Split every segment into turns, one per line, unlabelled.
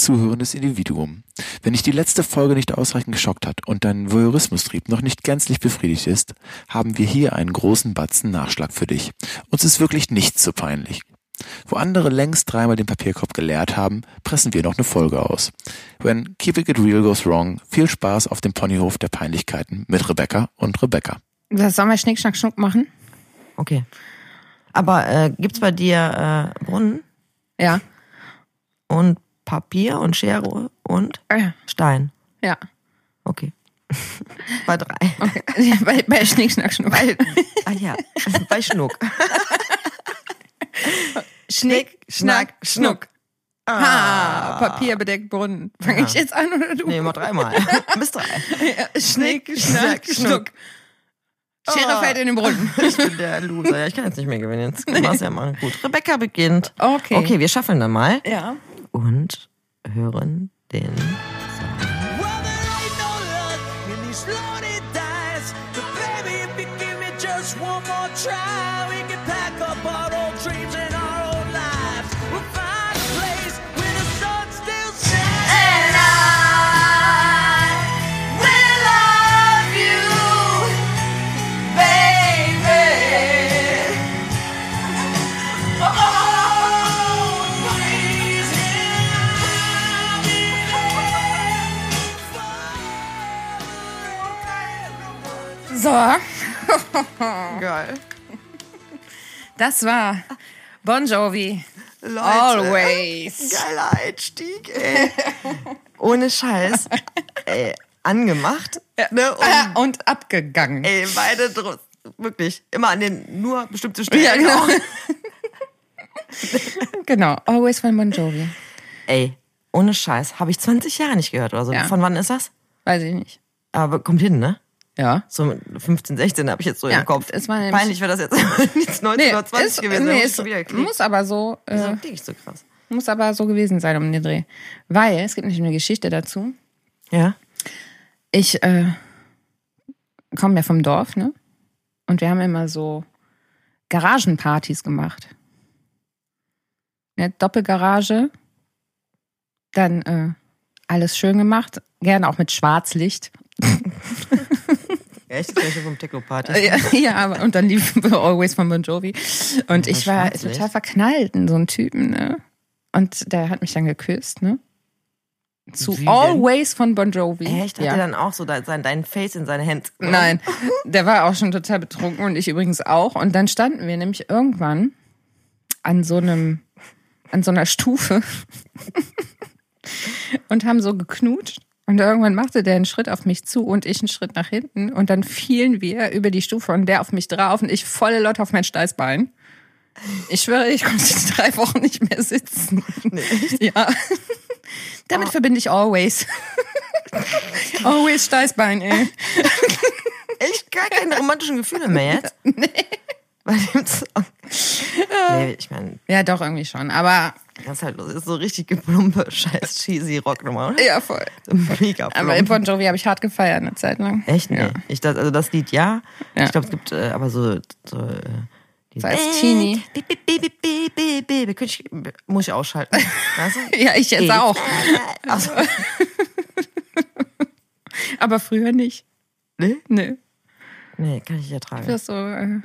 zuhörendes Individuum. Wenn dich die letzte Folge nicht ausreichend geschockt hat und dein Voyeurismustrieb noch nicht gänzlich befriedigt ist, haben wir hier einen großen Batzen Nachschlag für dich. Uns ist wirklich nichts so peinlich. Wo andere längst dreimal den Papierkorb geleert haben, pressen wir noch eine Folge aus. When Keeping It Real Goes Wrong, viel Spaß auf dem Ponyhof der Peinlichkeiten mit Rebecca und Rebecca.
Was sollen wir Schnick, Schnack, Schnuck machen?
Okay. Aber äh, gibt's bei dir äh, Brunnen
Ja.
und Papier und Schere und
Ja.
Stein?
Ja.
Okay. bei drei.
Ja, bei, bei Schnick, Schnack, Schnuck.
Ah ja, bei Schnuck.
Schnick, Schnack, Schnuck. Ah, Papier bedeckt Brunnen. Fange ich jetzt an oder du?
Nee, mal dreimal. Bis drei.
Schnick, Schnack, Schnuck. Schere
Oh.
fällt in den Brunnen.
Ich bin der Loser. Ja, ich kann jetzt nicht mehr gewinnen. Jetzt mach's ja mal gut. Rebecca beginnt.
Okay.
Okay, wir schaffen dann mal
Ja.
Und hören den.
Well,
So,
Geil.
das war Bon Jovi.
Leute.
Always.
Geiler Einstieg, ey. Ohne Scheiß. Ey, angemacht. Ne? Und,
Ah, Und abgegangen.
ey, beide wirklich immer an den nur bestimmte Stellen.
Ja, genau.
auch.
Genau, Always von Bon Jovi.
Ey, ohne Scheiß. Habe ich 20 Jahre nicht gehört oder so.
Ja.
Von wann ist das?
Weiß ich nicht.
Aber kommt hin, ne?
Ja.
So mit 15, 16 habe ich jetzt so
Ja,
im Kopf.
es war
Peinlich wäre das jetzt jetzt 19 oder 20
ist,
gewesen.
nee,
Nee,
ist,
geklickt.
muss aber so, äh,
ist nicht so krass.
muss aber so gewesen sein um den Dreh. Weil, es gibt nämlich eine Geschichte dazu.
Ja.
Ich äh, komme ja vom Dorf, ne? Und wir haben immer so Garagenpartys gemacht. Ne, Doppelgarage, dann äh, alles schön gemacht, gerne auch mit Schwarzlicht.
Echt? Ist vom Techno-Party.
Ja, ja, aber und dann lief Always von Bon Jovi. Und ich war total verknallt in so einen Typen, ne? Und der hat mich dann geküsst, ne? Zu
Wie denn?
Always von Bon Jovi.
Echt? Hat
ja.
er dann auch so sein, dein Face in seine Hände genommen?
Nein, der war auch schon total betrunken und ich übrigens auch. Und dann standen wir nämlich irgendwann an so einem, an so einer Stufe und haben so geknutscht. Und irgendwann machte der einen Schritt auf mich zu und ich einen Schritt nach hinten. Und dann fielen wir über die Stufe und der auf mich drauf und ich volle Lotte auf mein Steißbein. Ich schwöre, ich konnte drei Wochen nicht mehr sitzen. Ja. Damit
Oh.
verbinde ich always. always Steißbein, ey.
Echt gar keine romantischen Gefühle mehr jetzt? Nee. Bei dem Song. Nee, ich meine,
Ja, doch, irgendwie schon. Aber
das ist halt das ist so richtig geplumpe, scheiß cheesy Rocknummer, oder?
ja, voll.
Mega
Aber
plump.
Bon Jovi habe ich hart gefeiert eine Zeit lang.
Echt? Nee.
Ja.
Ich dachte, also das Lied ja.
Ja.
Ich glaube, es gibt äh, aber so, so äh, die ich, muss ich ausschalten. Weißt du?
Ja, ich jetzt auch.
Also,
Aber früher nicht.
nee?
Nö.
Nee, kann ich nicht ertragen.
Das so, äh,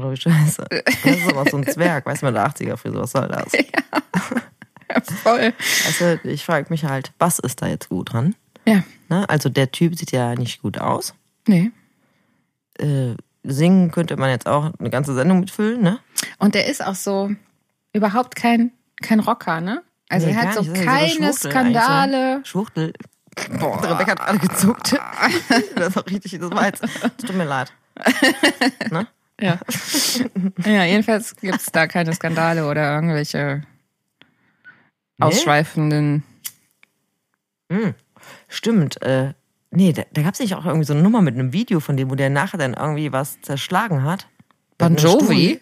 Jovi scheiße. Das ist aber so ein Zwerg, weißt du, mit der 80er-Frisur, was soll das?
ja, voll.
Also, ich frage mich halt, was ist da jetzt gut dran?
Ja.
Ne? Also, der Typ sieht ja nicht gut aus.
Nee.
Äh, singen könnte man jetzt auch eine ganze Sendung mitfüllen, ne?
Und der ist auch so überhaupt kein, kein Rocker, ne? Also
Nee,
er hat so
nicht. So
keine
Schwuchtel
Skandale.
so. Schwuchtel. Boah. Rebecca hat gerade gezuckt. Das war richtig, das war jetzt, tut mir leid. Ne?
Ja. ja, jedenfalls gibt's da keine Skandale oder irgendwelche ausschweifenden.
Stimmt, äh, Nee, da, da gab es nicht auch irgendwie so eine Nummer mit einem Video von dem, wo der nachher dann irgendwie was zerschlagen hat.
Bon
Mit einem
Jovi?
Stuhl.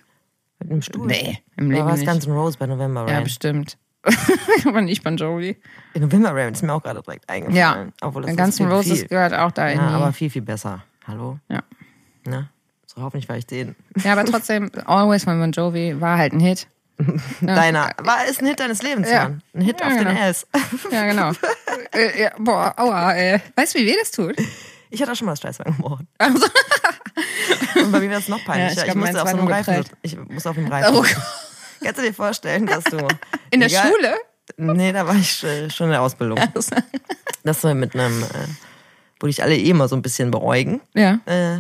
Mit einem Stuhl.
Nee, im Leben
war es. Guns N' Roses bei November
Ja,
Rain?
bestimmt. Aber nicht Bon Jovi.
November Rain ist mir auch gerade direkt
Ja.
eingefallen. Obwohl das
ganzen
viel,
Roses
viel,
gehört auch da in
Ja,
die.
aber viel, viel besser. Hallo?
Ja.
Ne? Hoffentlich war ich den.
ja, aber trotzdem, Always von Bon Jovi war halt ein Hit.
Deiner. War ist ein Hit deines Lebens,
Ja.
Mann. Ein Hit
Ja,
auf den
genau.
Ass.
Ja, genau. äh, ja, boah, aua, ey. Weißt du, wie weh das tut?
Ich hatte auch schon mal das Steißbein gebrochen.
Also,
Und bei mir war es noch peinlicher.
Ja, ich
ich,
glaub,
musste
meins
auf so einem
nur
Reifen. Ich musste auf dem Reifen.
oh.
Kannst du dir vorstellen, dass du.
In der
Egal-
Schule?
Nee, da war ich äh, schon in der Ausbildung. Das war mit einem, äh, wo dich alle eh immer so ein bisschen beäugen.
Ja.
Äh,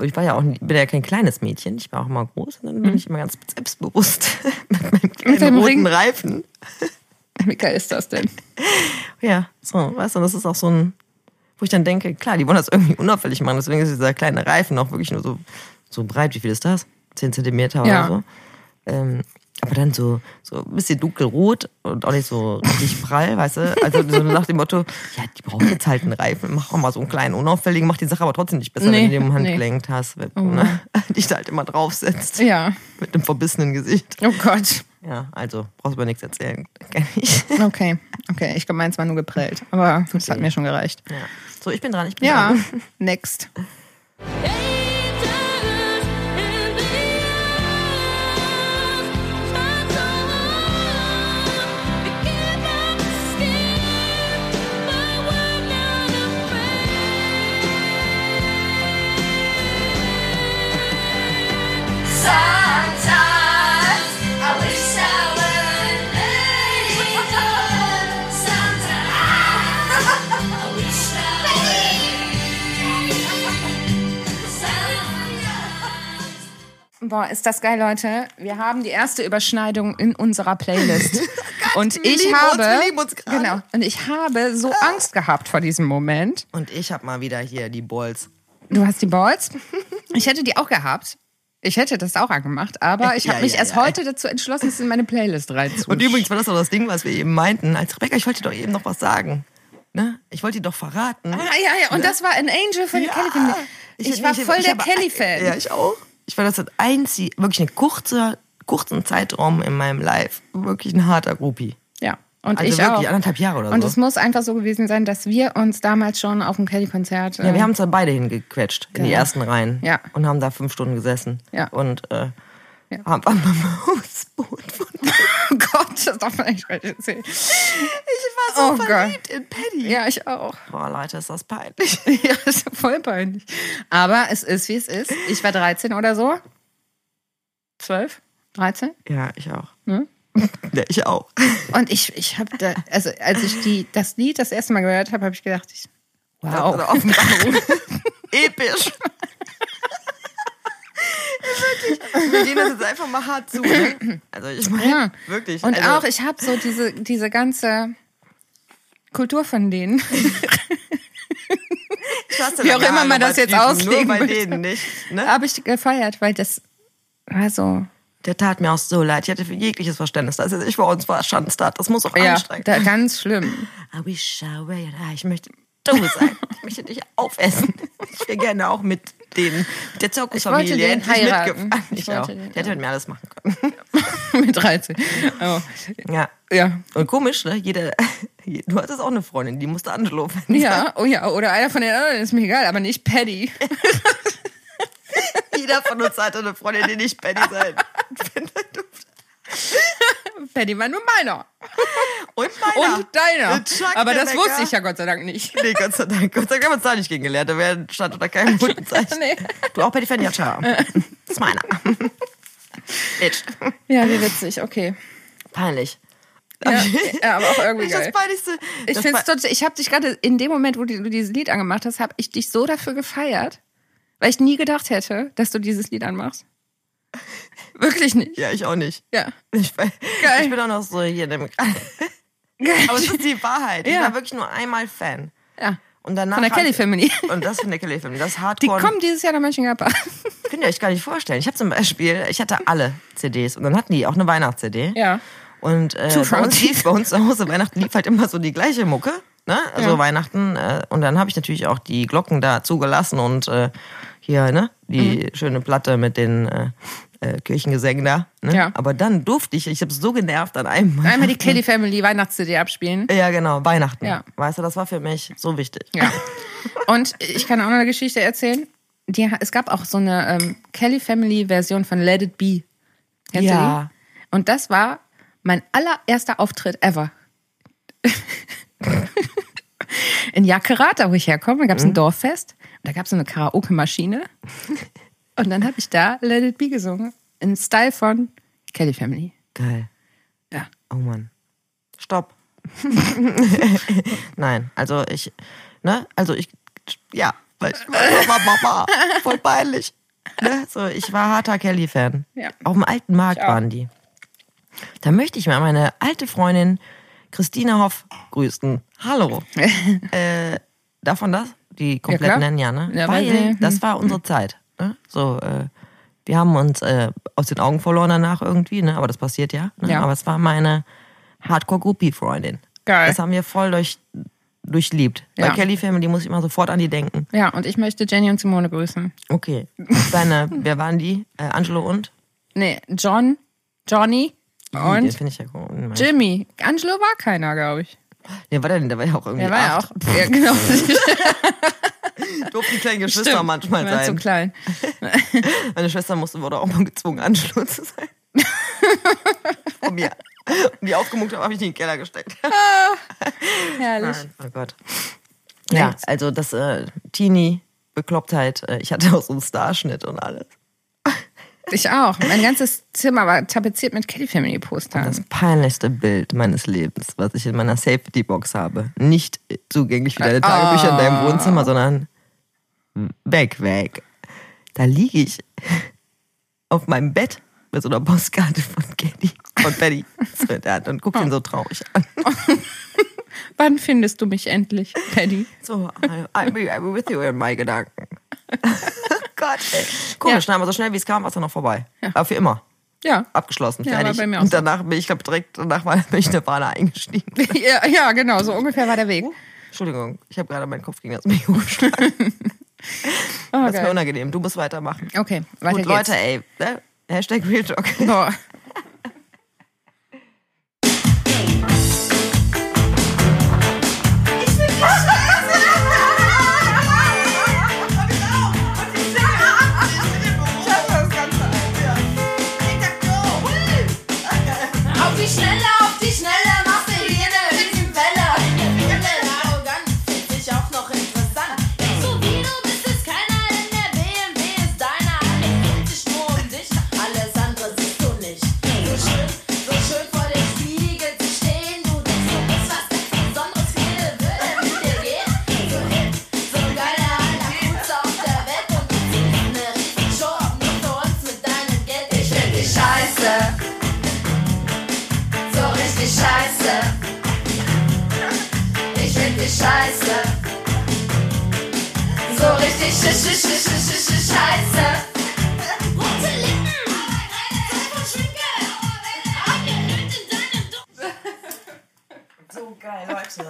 ich war ja auch bin ja kein kleines Mädchen, ich war auch immer groß und dann bin ich immer ganz selbstbewusst mit meinem kleinen roten
Ring?
Reifen.
Wie geil ist das denn?
Ja, so, weißt du, das ist auch so ein, wo ich dann denke, klar, die wollen das irgendwie unauffällig machen, deswegen ist dieser kleine Reifen auch wirklich nur so, so breit, wie viel ist das? 10 Zentimeter
Ja.
oder so. Ähm, aber dann so, so ein bisschen dunkelrot und auch nicht so richtig prall, weißt du? Also so nach dem Motto, ja, die brauchen jetzt halt einen Reifen, mach auch mal so einen kleinen unauffälligen, macht die Sache aber trotzdem nicht besser,
Nee,
wenn du den im
nee.
Handgelenk hast, wenn du ne, dich da halt immer draufsetzt.
Ja.
Mit einem verbissenen Gesicht.
Oh Gott.
Ja, also brauchst du mir nichts erzählen, kenn ich.
Okay. Okay, ich glaube, meins war nur geprellt. Aber das hat mir schon gereicht.
Ja. So, ich bin dran, ich bin
Ja.
dran.
Next.
Sometimes
Boah, ist das geil, Leute. Wir haben die erste Überschneidung in unserer Playlist. und
wir
ich
uns,
habe
uns gerade.
genau, und ich habe so Angst gehabt vor diesem Moment.
Und ich habe mal wieder hier die Balls.
Du hast die Balls? Ich hätte die auch gehabt. Ich hätte das auch angemacht, aber ich habe
Ja,
mich
ja,
erst
ja.
heute dazu entschlossen, es in meine Playlist reinzuschieben.
Und übrigens war das doch das Ding, was wir eben meinten. Als Rebecca, ich wollte doch eben noch was sagen. Ne? Ich wollte dir doch verraten.
Ah, ja, ja, und das war ein Angel von
Ja.
Kelly. Ich, war voll
ich
der Kelly-Fan.
Ja, ich auch. Ich war das das einzige, wirklich ein kurzer, kurzen Zeitraum in meinem Life. Wirklich ein harter Groupie.
Ja, und
Also
ich
wirklich
auch.
anderthalb Jahre oder
Und
so.
es muss einfach so gewesen sein, dass wir uns damals schon auf dem Kelly-Konzert.
Ja, wir haben uns da beide hingequetscht in die ersten Reihen.
Ja.
Und haben da fünf Stunden gesessen.
Ja.
Und äh,
Ja.
haben am Hausboot von
Oh Gott, das darf man nicht erzählen.
Ich war so
Oh
verliebt in Paddy.
Ja, ich auch.
Boah, Leute, ist das peinlich.
Ja, ist voll peinlich. Aber es ist, wie es ist. Ich war 13 oder so. 12? 13?
Ja, ich auch.
Hm?
Ja, ich auch.
Und ich, ich habe da, also als ich die, das Lied das erste Mal gehört habe, habe ich gedacht, ich, wow.
Bauch. Episch. Wirklich. Wir gehen das jetzt einfach mal hart zu. Ne? Also ich meine,
Ja.
wirklich.
Und
also,
auch, ich habe so diese, diese ganze Kultur von denen.
ich hasse
wie auch immer man das jetzt auslegen
Nur bei
möchte.
denen nicht. Ne?
habe ich gefeiert, weil das war so,
Der tat mir auch so leid. Ich hatte für jegliches Verständnis, er sich vor uns verschanzt hat. Das muss auch
ja,
anstrengend
da, ganz schlimm.
I wish I were. Ich möchte du sein. Ich möchte dich aufessen. Ich wäre gerne auch mit den, mit der Zirkusfamilie endlich
heiraten.
mitgefahren.
Ich
Ich, auch.
den,
Der hätte mit mir alles machen können.
Mit 13. Oh.
Ja.
Ja.
Und komisch, ne? Jeder, du hattest auch eine Freundin, die musste Angelo finden.
Ja, oh ja, oder einer von den anderen ist mir egal, aber nicht Paddy.
Jeder von uns hatte eine Freundin, die nicht Penny sein finden durfte.
Paddy war nur meiner.
Und meiner.
Und deiner.
Chuck
Aber das
Rebecca.
wusste ich ja Gott sei Dank nicht.
Nee, Gott sei Dank. Gott sei Dank haben wir uns da nicht kennengelernt. Da wäre stand unter keinem guten Zeichen.
Nee.
Du auch Penny Fenjacha. Das ist meiner. Bitch.
Ja, wie witzig, okay.
Peinlich.
Ja, ja, aber auch irgendwie
Das
geil.
Peinlichste.
Ich
das
finde es total, ich habe dich gerade in dem Moment, wo du dieses Lied angemacht hast, habe ich dich so dafür gefeiert, weil ich nie gedacht hätte, dass du dieses Lied anmachst. Wirklich nicht.
Ja, ich auch nicht.
Ja.
Ich, bin-
Geil.
ich bin auch noch so hier in dem.
Geil.
Aber es ist die Wahrheit. Ich
Ja.
war wirklich nur einmal Fan.
Ja.
Und danach
Von der Kelly Family.
Und das von der Kelly Family. Das
Die
Hardcore.
kommen dieses Jahr nach Mönchengladbach.
könnt ihr euch gar nicht vorstellen. Ich habe zum Beispiel, ich hatte alle CDs und dann hatten die auch eine Weihnachts-CD.
Ja.
Und äh, bei, uns lief, bei uns zu Hause Weihnachten lief halt immer so die gleiche Mucke. ne? Also
Ja.
Weihnachten. Äh, und dann habe ich natürlich auch die Glocken da zugelassen und äh, hier, ne, die
Mhm.
schöne Platte mit den äh, äh, Kirchengesängen da. Ne?
Ja.
Aber dann durfte ich, ich habe so genervt an einem
Einmal die. Kelly Family Weihnachts-CD abspielen.
Ja, genau, Weihnachten.
Ja.
Weißt du, das war für mich so wichtig.
Ja. Und ich kann auch noch eine Geschichte erzählen. Die, es gab auch so eine ähm, Kelly Family Version von Let It Be. Kennst
Ja.
die? Und das war mein allererster Auftritt ever. In Jackerat, wo ich herkomme, gab es ein Dorffest. Da gab es so eine Karaoke-Maschine. Und dann habe ich da Let It Be gesungen. Im Style von Kelly Family.
Geil.
Ja.
Oh Mann. Stopp. Nein, also ich, ne, also ich, ja, weil ich war Mama, voll peinlich. Ne? So, ich war harter Kelly-Fan.
Ja.
Auf dem alten Markt waren die. Da möchte ich mal meine alte Freundin Christina Hoff grüßen. Hallo. äh, man das? Die komplett
klar.
nennen, ja, ne?
Ja,
Weil
weil sie- hm.
das war unsere Zeit. Ne? So, äh, wir haben uns äh, aus den Augen verloren danach irgendwie, ne? Aber das passiert ja. Ne?
Ja.
Aber es war meine Hardcore-Groupie-Freundin.
Geil.
Das haben wir voll durch, durchliebt. Bei
Ja.
Kelly Family muss ich immer sofort an die denken.
Ja, und ich möchte Jenny und Simone grüßen.
Okay. Deine, wer waren die? Äh, Angelo und?
Nee, John, Johnny und
ja cool.
Jimmy. Angelo war keiner, glaube ich.
Der war denn, der war ja auch irgendwie
Der war ja
acht.
auch. Ja, genau.
Durften die kleinen Geschwister
Stimmt.
manchmal
War zu
sein.
klein.
Meine Schwester musste, wurde auch mal gezwungen, Angelo zu sein. Von mir. Und die aufgemuckt habe, habe ich die in den Keller gesteckt.
Herrlich.
Nein, oh Gott. Ja, also das äh, Teenie, Beklopptheit, äh, ich hatte auch so einen Starschnitt und alles.
Ich auch. Mein ganzes Zimmer war tapeziert mit Kelly Family Postern.
Das peinlichste Bild meines Lebens, was ich in meiner Safety-Box habe. Nicht zugänglich wie deine Tagebücher in deinem Wohnzimmer, sondern weg, weg. Da liege ich auf meinem Bett mit so einer Postkarte von Kenny, von Betty in der Hand und guck ihn so traurig an.
Wann findest du mich endlich, Paddy?
So, I'll be, I'll be with you in my Gedanken. Gott, ey. Komisch,
Ja.
aber so schnell wie es kam, war es dann noch vorbei. Aber für immer.
Ja.
Abgeschlossen,
Ja,
fertig.
bei mir auch
und danach bin ich, glaube direkt danach war bin ich in der Bahn eingestiegen.
ja. Ja, genau. So ungefähr war der Weg.
Entschuldigung, ich habe gerade meinen Kopf gegen das Mikro geschlagen.
Oh,
Das ist mir unangenehm. Du musst weitermachen.
Okay, weiter
Gut,
geht's.
Leute, ey. Ne? Hashtag Real Talk.
Boah.
Scheiße. So richtig sch sch sch sch sch sch scheiße. Rote Lippen.
So geil, Leute.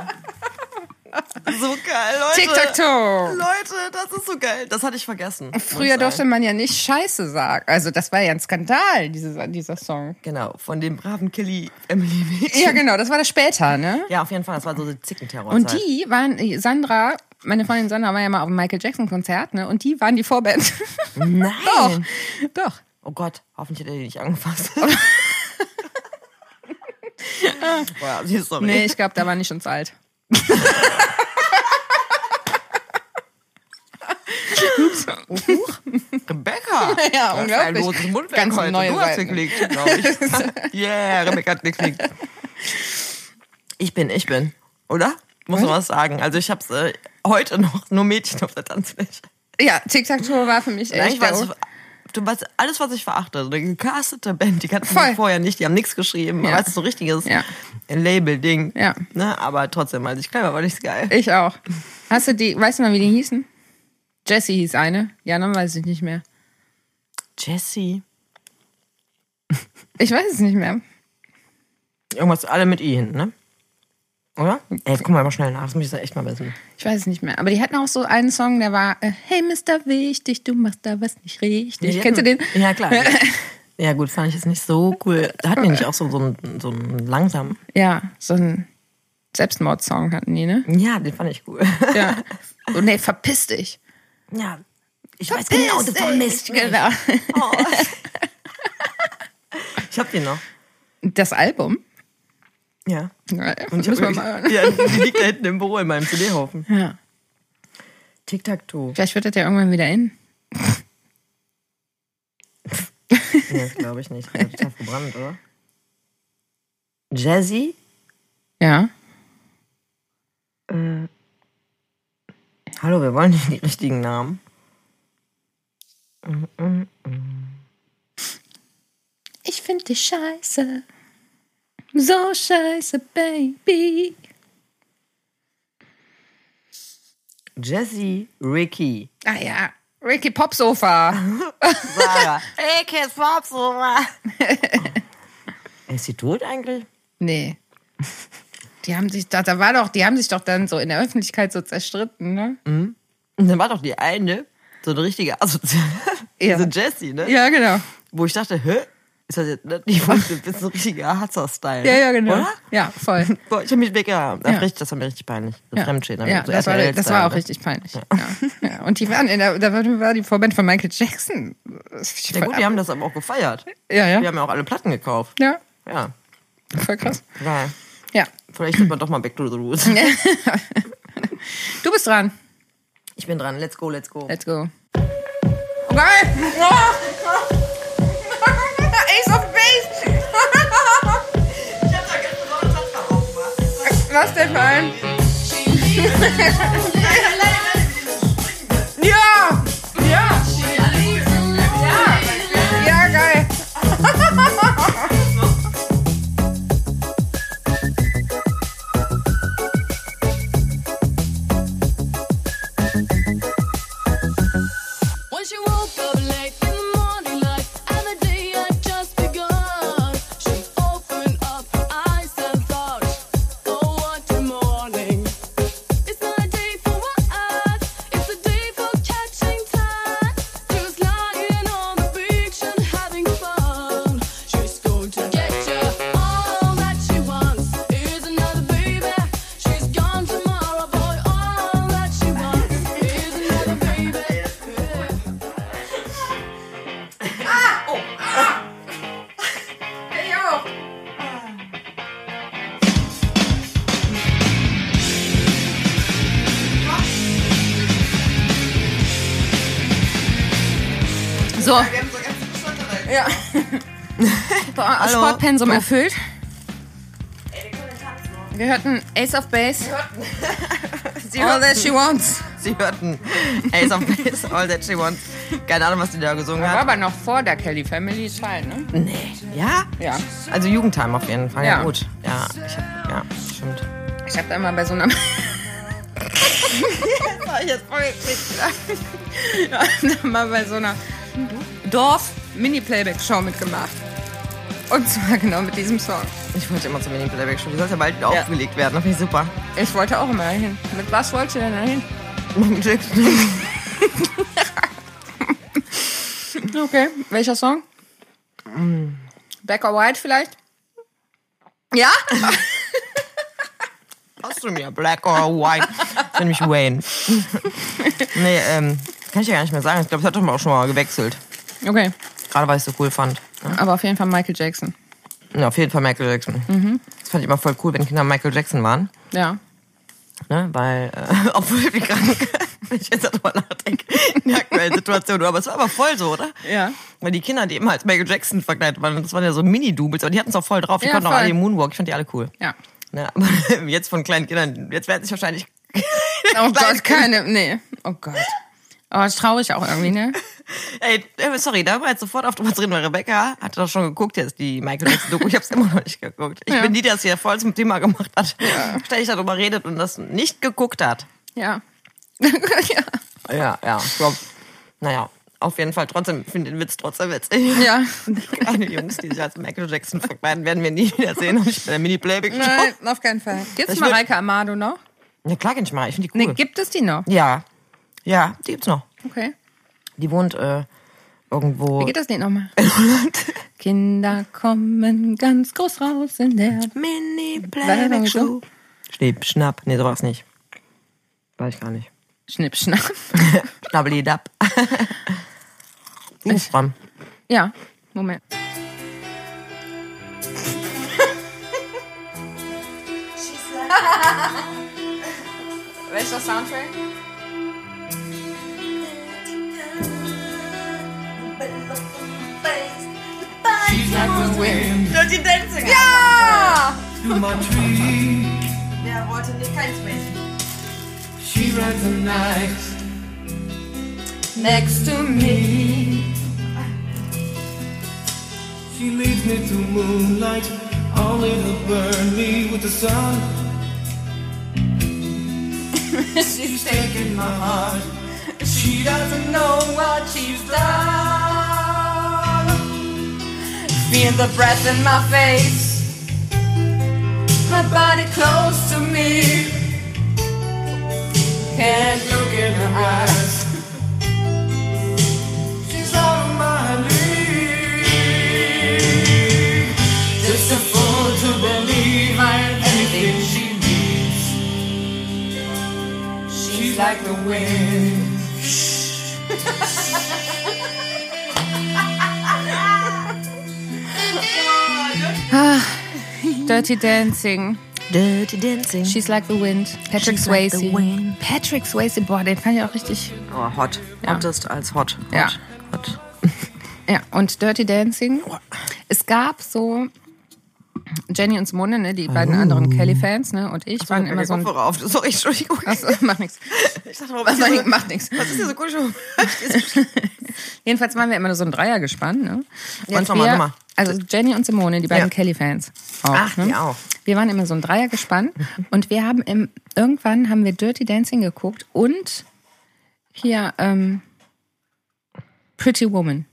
So geil, Leute.
Tic-Tac-Toe.
Leute, das ist so geil. Das hatte ich vergessen.
Früher durfte man ja nicht Scheiße sagen. Also das war ja ein Skandal, diese, dieser Song.
Genau, von dem braven Kelly Emily Mädchen.
Ja, genau, das war das später, ne?
Ja, auf jeden Fall. Das war so die Zickenterror.
Und die waren, Sandra, meine Freundin Sandra war ja mal auf dem Michael Jackson Konzert, ne? Und die waren die Vorband.
Nein.
Doch, doch.
Oh Gott, hoffentlich hat er die nicht angefasst. Boah, sorry.
Nee, ich glaube, da war nicht uns alt.
Rebecca!
Ja, unglaublich.
Ein loses Mundwerk
Ganz
heute.
neue
du hast
Seiten.
geklickt, glaube ich. yeah, Rebecca hat geklickt. Ich bin, ich bin. Oder? Muss man was sagen. Also ich hab's äh, heute noch nur Mädchen auf der Tanzfläche.
Ja, Tic-Tac-Toe war für mich echt
es, du weißt, alles, was ich verachte, so eine gecastete Band, die kannten
Voll.
vorher nicht, die haben nichts geschrieben,
Ja.
aber es ist so ein richtiges
Ja.
Label-Ding.
Ja.
Ne? Aber trotzdem, als ich klein war, war ich's geil.
Ich auch. Hast du die, weißt du noch, wie die hießen? Jessie hieß eine. Ja, dann weiß ich nicht mehr.
Jessie.
Ich weiß es nicht mehr.
Irgendwas, alle mit I hinten, ne? Oder? Ey, jetzt gucken wir mal schnell nach. Das muss ich so echt mal wissen.
Ich weiß es nicht mehr. Aber die hatten auch so einen Song, der war äh, Hey Mr. Wichtig, du machst da was nicht richtig. Kennst du den?
Ja, klar. ja, gut, fand ich jetzt nicht so cool. Da hatten die nicht auch so, so, einen, so einen langsamen.
Ja, so ein Selbstmordsong hatten die, ne?
Ja, den fand ich cool.
Ja. Oh, nee, verpiss dich.
Ja. Ich weiß genau, du vermisst mich.
Genau.
Oh. Ich hab den noch.
Das Album?
Ja.
Ja,
Und ich hab wirklich,
mal
ja, die liegt da hinten im Büro in meinem CD-Haufen.
Ja.
Tic-Tac-Toe.
Vielleicht wird das ja irgendwann wieder in.
Nee, das glaube ich nicht. Das ist total verbrannt, oder? Jazzy?
Ja.
Hallo, wir wollen nicht die richtigen Namen.
Ich finde dich scheiße. So scheiße, Baby.
Jazzy Ricky.
Ah ja, Ricky Popsofa.
Sarah. hey, Kids Pops, Ist sie tot eigentlich?
nee. Die haben sich, da, da war doch, die haben sich doch dann so in der Öffentlichkeit so zerstritten, ne?
Und dann war doch die eine, so eine richtige Asoziale.
Ja.
So Jessie, ne?
Ja, genau.
Wo ich dachte, hä? Ist das jetzt, ne? die wollte ein bisschen richtiger Harzer-Style.
Ja, ja, genau.
Oder?
Ja, voll.
Boah, ich hab mich weggehabt.
Ja.
Das war mir richtig peinlich. So
Ja,
Fremdschäden.
ja
so
das, war, das war auch
ne?
richtig peinlich. Ja. Ja. Und die waren in der, da war die Vorband von Michael Jackson.
Ja gut, die
ab-
haben das aber auch gefeiert.
ja,
Die
ja.
haben ja auch alle Platten gekauft.
Ja,
Ja.
voll krass.
Geil.
Ja.
Vielleicht sind wir doch mal back to the roots.
Du bist dran.
Ich bin dran. Let's go, let's go.
Let's go. Geil! Oh. Ace of Base! Was denn für ein? Boah, Sportpensum erfüllt. Wir hörten Ace of Base. All that she wants.
Sie hörten Ace of Base, All That She Wants. Keine Ahnung, was die da gesungen
War
hat.
aber noch vor der Kelly Family Zeit, ne?
Nee. Ja?
Ja.
Also Jugendtime auf jeden Fall. Ja,
Ja.
gut. Ja, ich hab, ja, stimmt.
Ich hab da immer bei so einer. ja, da mal bei so einer Dorf-Mini-Playback-Show mitgemacht. Und zwar genau mit diesem Song.
Ich wollte immer zum Mini-Playback schon. Die soll ja bald wieder
Ja.
aufgelegt werden. Das finde ich super.
Ich wollte auch immer dahin. Mit was wollt ihr denn dahin?
Michael Jackson.
Okay. Welcher Song? Black or White vielleicht? Ja?
Hast du mir Black or White? Das ist nämlich Wayne. nee, ähm, kann ich ja gar nicht mehr sagen. Ich glaube, das hat doch mal auch schon mal gewechselt.
Okay.
Gerade weil ich es so cool fand.
Aber auf jeden Fall Michael Jackson.
Ja, auf jeden Fall Michael Jackson. Das fand ich immer voll cool, wenn Kinder Michael Jackson waren.
Ja.
Ne? Weil, äh, obwohl wir gerade, wenn ich jetzt darüber nachdenke, in der aktuellen Situation, aber es war aber voll so, oder?
Ja.
Weil die Kinder, die immer als Michael Jackson verkleidet waren, das waren ja so Mini-Doubles, aber die hatten es auch voll drauf. Die
Ja,
konnten auch
voll.
alle den Moonwalk, ich fand die alle cool.
Ja.
Ne? Aber jetzt von kleinen Kindern, jetzt werden sich wahrscheinlich
Oh Gott, keine. Nee. Oh Gott. Aber ist traurig auch irgendwie, ne?
Ey, äh, sorry, da war jetzt sofort auf drüber reden, weil Rebecca hat doch schon geguckt jetzt, die Michael Jackson-Doku. Ich hab's immer noch nicht geguckt. Ich
Ja.
bin die, die das hier voll zum Thema gemacht hat. Ständig darüber redet und das nicht geguckt hat.
Ja. ja.
Ja, ja. Ich glaub, naja. auf jeden Fall trotzdem, finde den Witz trotzdem witzig.
Ja.
Kleine Jungs, die sich als Michael Jackson verkleiden, werden wir nie wieder sehen. Und ich bin der Mini-Playback.
Nein, auf keinen Fall. Gibt's
Ich
Mareike Amado noch?
Ja, klar kenn ich mal. Ich finde die
Nee,
cool.
gibt es die noch?
ja. Ja, die gibt's noch.
Okay.
Die wohnt äh, irgendwo.
Wie geht das Lied nochmal? Kinder kommen ganz groß raus in der...
Mini-Playback-Show. Schnipp, schnapp. Nee, so war's nicht. Weiß ich gar nicht.
Schnipp, schnapp.
Schnabbelidab. Ruf dran.
Ja, Moment. Welcher Soundtrack? Dirty Dancing. Ja!
my tree.
Der wollte nicht kein Space.
She rides the night.
Next to me.
She leads me to moonlight, only to burn me with the sun. She's taking my heart. She doesn't know what she's done.
Feel the breath in my face. my body close to me. Can't
Look in her eyes. She's out of my league. Just a fool to believe I am anything she needs. She's like the wind.
Dirty Dancing.
Dirty Dancing.
She's like the wind. Patrick
She's like
Swayze.
the wind.
Patrick Swayze, boah, den fand ich auch richtig.
Oh, hot.
Ja.
Hottest als hot. hot.
Ja.
Hot.
Ja, und Dirty Dancing. Es gab so Jenny und Simone, ne, die beiden anderen Kelly-Fans, ne, und ich waren immer so ein.
Auf. Sorry, Entschuldigung.
Achso, macht nichts.
Ich dachte, warum
Was
ist hier
macht, nichts.
so, was ist hier so cool?
Jedenfalls waren wir immer so ein Dreier gespannt, ne?
Jetzt
und
noch mal,
wir,
sag mal.
also Jenny und Simone, die beiden
Ja.
Kelly-Fans. Auch,
Ach,
ne?
die auch.
Wir waren immer so ein Dreier gespannt und wir haben im, irgendwann haben wir Dirty Dancing geguckt und hier ähm, Pretty Woman.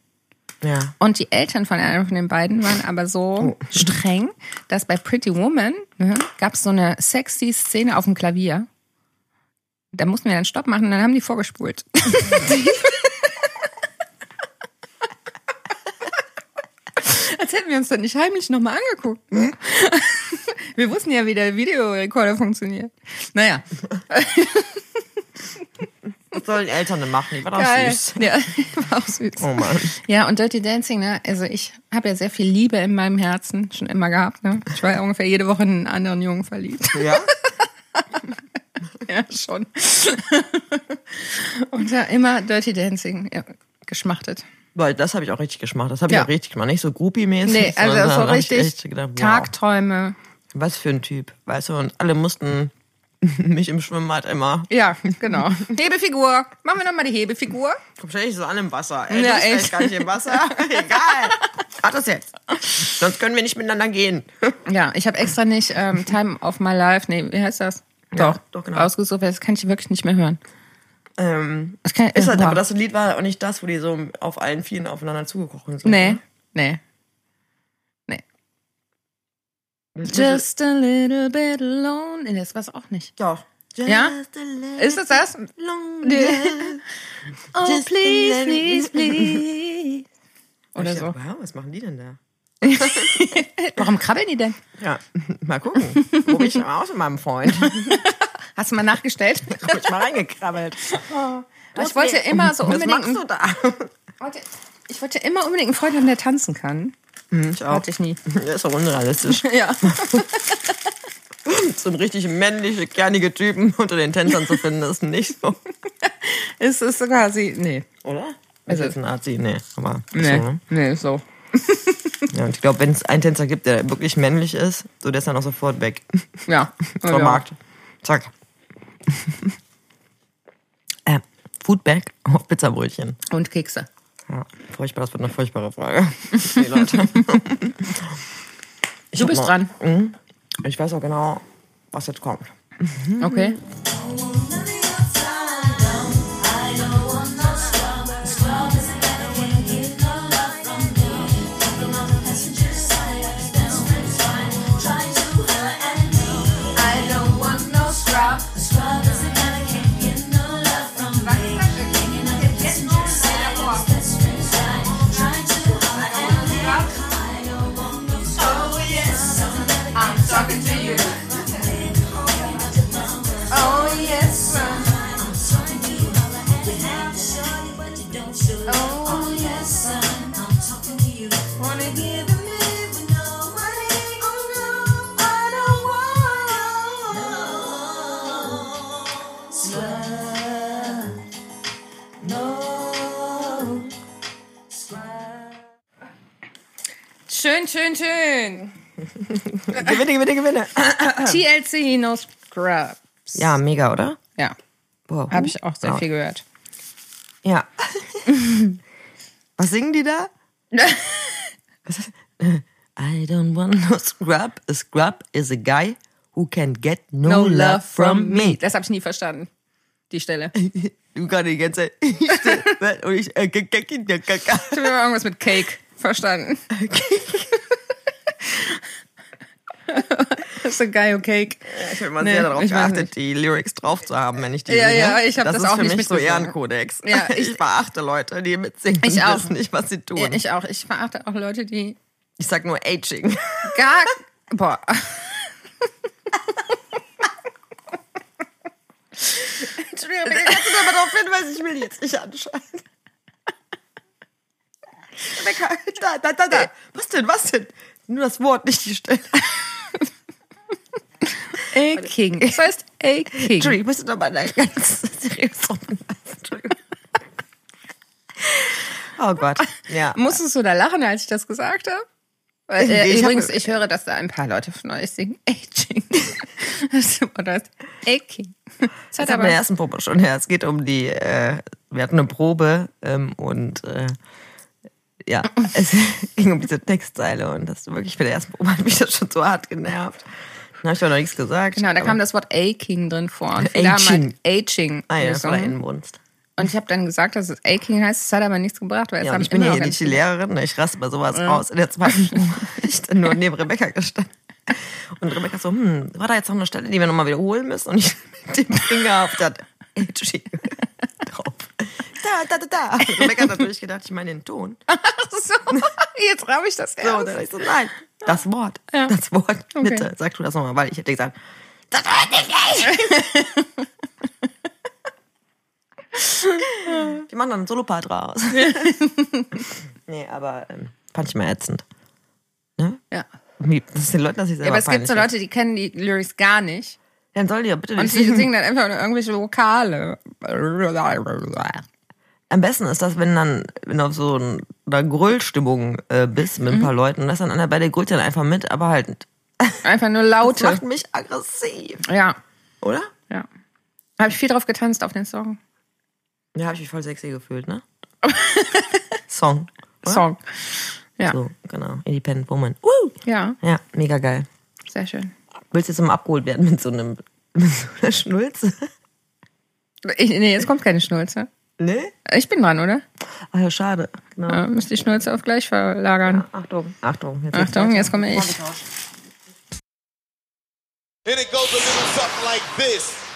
Ja.
Und die Eltern von einer von den beiden waren aber so streng, dass bei Pretty Woman ne, gab es so eine sexy Szene auf dem Klavier. Da mussten wir dann Stopp machen und dann haben die vorgespult. Als hätten wir uns das nicht heimlich nochmal angeguckt. Wir wussten ja, wie der Videorekorder funktioniert. Naja,
Was sollen Eltern denn machen? Die war doch
geil.
süß.
Ja, war auch süß.
Oh Mann.
Ja, und Dirty Dancing, ne? Also ich habe ja sehr viel Liebe in meinem Herzen schon immer gehabt, ne? Ich war ja ungefähr jede Woche in einen anderen Jungen verliebt.
Ja?
Ja, schon. und ja, immer Dirty Dancing ja, geschmachtet.
Weil das habe ich auch richtig gemacht. Das habe ich
Ja.
auch richtig gemacht. Nicht so groupie-mäßig.
Nee, also so richtig
gedacht, wow,
Tagträume.
Was für ein Typ. Weißt du, und alle mussten mich im Schwimmbad immer.
Ja, genau. Hebefigur. Machen wir nochmal die Hebefigur.
Komm, stell dich so an im Wasser. Ey,
Ja,
du
echt.
gar nicht im Wasser. Egal. Mach das jetzt. Sonst können wir nicht miteinander gehen.
Ja, ich habe extra nicht ähm, Time of My Life, nee, wie heißt das?
Ja,
Doch,
doch, genau.
Ausgesucht, das kann ich wirklich nicht mehr hören.
Ähm,
Das kann,
ist halt, aber das Lied war auch nicht das, wo die so auf allen Vieren aufeinander zugekrochen sind.
Nee,
ne?
nee. Nee.
Das
Just a little bit alone. Nee, das war's auch nicht.
Doch.
Ja?
Just a little
Ist es das?
longer.
Nee. Oh,
Just
please, please, please. Oder so.
wow, was machen die denn da?
Warum krabbeln die denn?
Ja, mal gucken. Wo bin ich denn aus mit meinem Freund?
Hast du mal nachgestellt?
Hab ich mal reingekrabbelt.
ich wollte immer so
Was
unbedingt.
machst du da?
Wollte, ich wollte immer unbedingt einen Freund haben, der tanzen kann.
Ich auch.
Hatte ich nie.
Das ist doch unrealistisch.
Ja.
So ein richtig männliche, kernige Typen unter den Tänzern zu finden, ist nicht so.
Es ist quasi. Nee.
Oder? Ist jetzt ein Nazi? Nee, aber
Nee.
so, ne?
Nee, so.
Ja, und ich glaube, wenn es einen Tänzer gibt, der wirklich männlich ist, so der ist dann auch sofort weg
Ja.
vom
ja.
Markt. Zack. äh, Foodback auf Pizzabrötchen.
Und Kekse.
Ja, furchtbar, das wird eine furchtbare Frage. Nee, Leute. Ich
Du bist
noch-
dran.
Mhm. Ich weiß auch genau, was jetzt kommt.
Okay. Schön, schön.
Gewinne, gewinne, gewinne.
TLC, no Scrubs.
Ja, mega, oder?
Ja,
Wow.
habe ich auch sehr
Ja.
viel gehört.
Ja. Was singen die da? I don't want no scrub. A scrub is a guy who can get no, love from me.
Das habe ich nie verstanden. Die Stelle.
Du gerade die ganze Zeit. Und ich. äh,
Ich habe immer irgendwas mit Cake verstanden. Das ist ein geil Cake.
Ich habe immer
Nee,
sehr darauf
ich
geachtet, die Lyrics drauf zu haben, wenn ich die
Ja,
singe.
ja, ich hab das
ist
auch
für
nicht
mich so. Ehrenkodex.
Ja,
ich,
ich-
verachte Leute, die mitsingen
Ich auch.
wissen nicht, was sie tun.
Ja,
ich,
ich auch. Ich verachte auch Leute, die
sag nur Aging.
gar. Boah.
Entschuldigung, bitte kannst du mir mal darauf hinweisen, ich will jetzt nicht. Rebecca, Da, da, da, da. Was denn, was denn? Nur das Wort, nicht die Stelle.
A King. Das heißt A King.
Entschuldigung, ich müsste doch mal da ganz seriös. Entschuldigung. Oh Gott, ja.
Musstest du da lachen, als ich das gesagt habe? Weil, äh,
ich hab-
übrigens, ich höre, dass da ein paar Leute von euch singen Aging. Heißt Aching. Das hat
Das hat
aber
der ersten Probe schon her. Es geht um die, äh, wir hatten eine Probe ähm, und äh, ja, es ging um diese Textzeile und das wirklich bei der ersten Probe hat mich das schon so hart genervt. Habe ich auch noch nichts gesagt.
Genau, da kam das Wort Aching drin vor. Und viele haben halt Aging
Ah ja, voller
gesungen.
Inbrunst.
Und ich habe dann gesagt, dass es Aching heißt. Es hat aber nichts gebracht, weil es
Ja,
haben
ich bin ja hier nicht die Lehrerin, ne? ich raste bei sowas raus. In der zweiten habe ich dann nur neben Rebecca gestanden. Und Rebecca so, hm, war da jetzt noch eine Stelle, die wir nochmal wiederholen müssen? Und ich mit dem Finger auf das drauf. Da, da, da, da. Und Rebecca hat natürlich gedacht, ich meine den Ton.
so, jetzt raube ich das
So,
erst.
und dann ich so, nein, das Wort.
Ja.
Das Wort.
Okay.
Bitte, sag du das nochmal, weil ich hätte gesagt, das Wort nicht. Die machen dann einen Solopart raus. nee, aber ähm, fand ich mal ätzend.
Ja.
Wie- Das ist den Leuten, dass ich
Ja,
selber
aber es gibt so Leute, die kennen die Lyrics gar nicht.
Dann soll die ja bitte
Und
nicht
die
singen.
singen dann einfach nur irgendwelche Vokale.
Am besten ist das, wenn dann, wenn du auf so ein- einer Grüllstimmung äh, bist mit ein paar Leuten, dass dann einer bei der grüllt dann einfach mit, aber halt,
Einfach nur
das
Laute.
macht mich aggressiv.
Ja,
Oder?
ja. Habe ich viel drauf getanzt auf den Song.
Ja, habe ich mich voll sexy gefühlt, ne? Song. Oder?
Song. Ja.
So, genau. Independent Woman. Woo!
Ja,
Ja, mega geil.
sehr schön.
Willst du jetzt mal abgeholt werden mit so einem mit so einer Schnulze?
Ich, nee, jetzt kommt keine Schnulze.
Nee?
Ich bin dran, oder?
Ach ja, schade. Genau.
Ja, müsst die Schnulze auf gleich verlagern.
Achtung, Achtung. Jetzt
Achtung, jetzt komme ich.
And it goes a little something like this.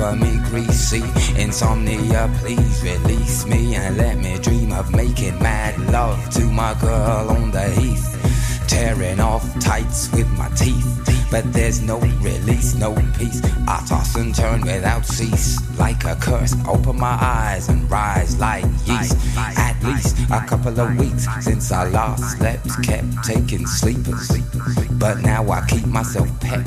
Over me, greasy. Insomnia, please release me and let me dream of making mad love to my girl on the heath. Tearing off tights with my teeth. But there's no release, no peace. I toss and turn without cease. Like a curse, open my eyes and rise like yeast. At least a couple of weeks since I last slept, kept taking sleepers. But now I keep myself pet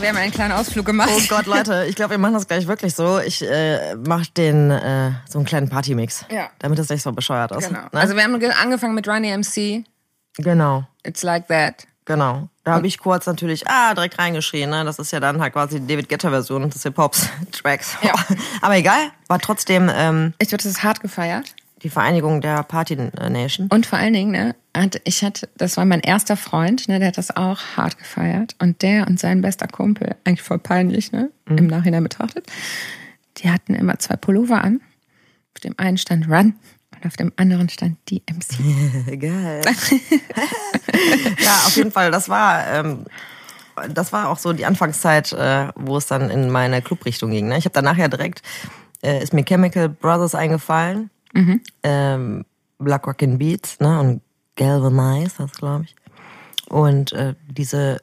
So, wir haben einen kleinen Ausflug gemacht.
Oh Gott, Leute, ich glaube, wir machen das gleich wirklich so. Ich äh, mache den äh, so einen kleinen Partymix,
Ja.
damit das nicht so bescheuert ist.
Genau.
Ne?
Also wir haben ge- angefangen mit Run MC.
genau,
It's like that.
genau. Da habe ich kurz natürlich ah direkt reingeschrien. Ne? Das ist ja dann halt quasi die David Guetta Version des Hip Hops Tracks.
Ja.
Aber egal, war trotzdem ähm,
Ich wird das hart gefeiert.
die Vereinigung der Party Nation.
Und vor allen Dingen, ne, hatte, ich hatte, das war mein erster Freund, ne, der hat das auch hart gefeiert. Und der und sein bester Kumpel, eigentlich voll peinlich, ne, im Nachhinein betrachtet, die hatten immer zwei Pullover an. Auf dem einen stand Run und auf dem anderen stand DMC.
Geil. ja, auf jeden Fall. Das war, ähm, das war auch so die Anfangszeit, äh, wo es dann in meine Clubrichtung ging. Ne? Ich habe dann nachher direkt, äh, ist mir Chemical Brothers eingefallen, ähm, Black Rockin' Beats ne? und Galvanize, das glaube ich. Und äh, diese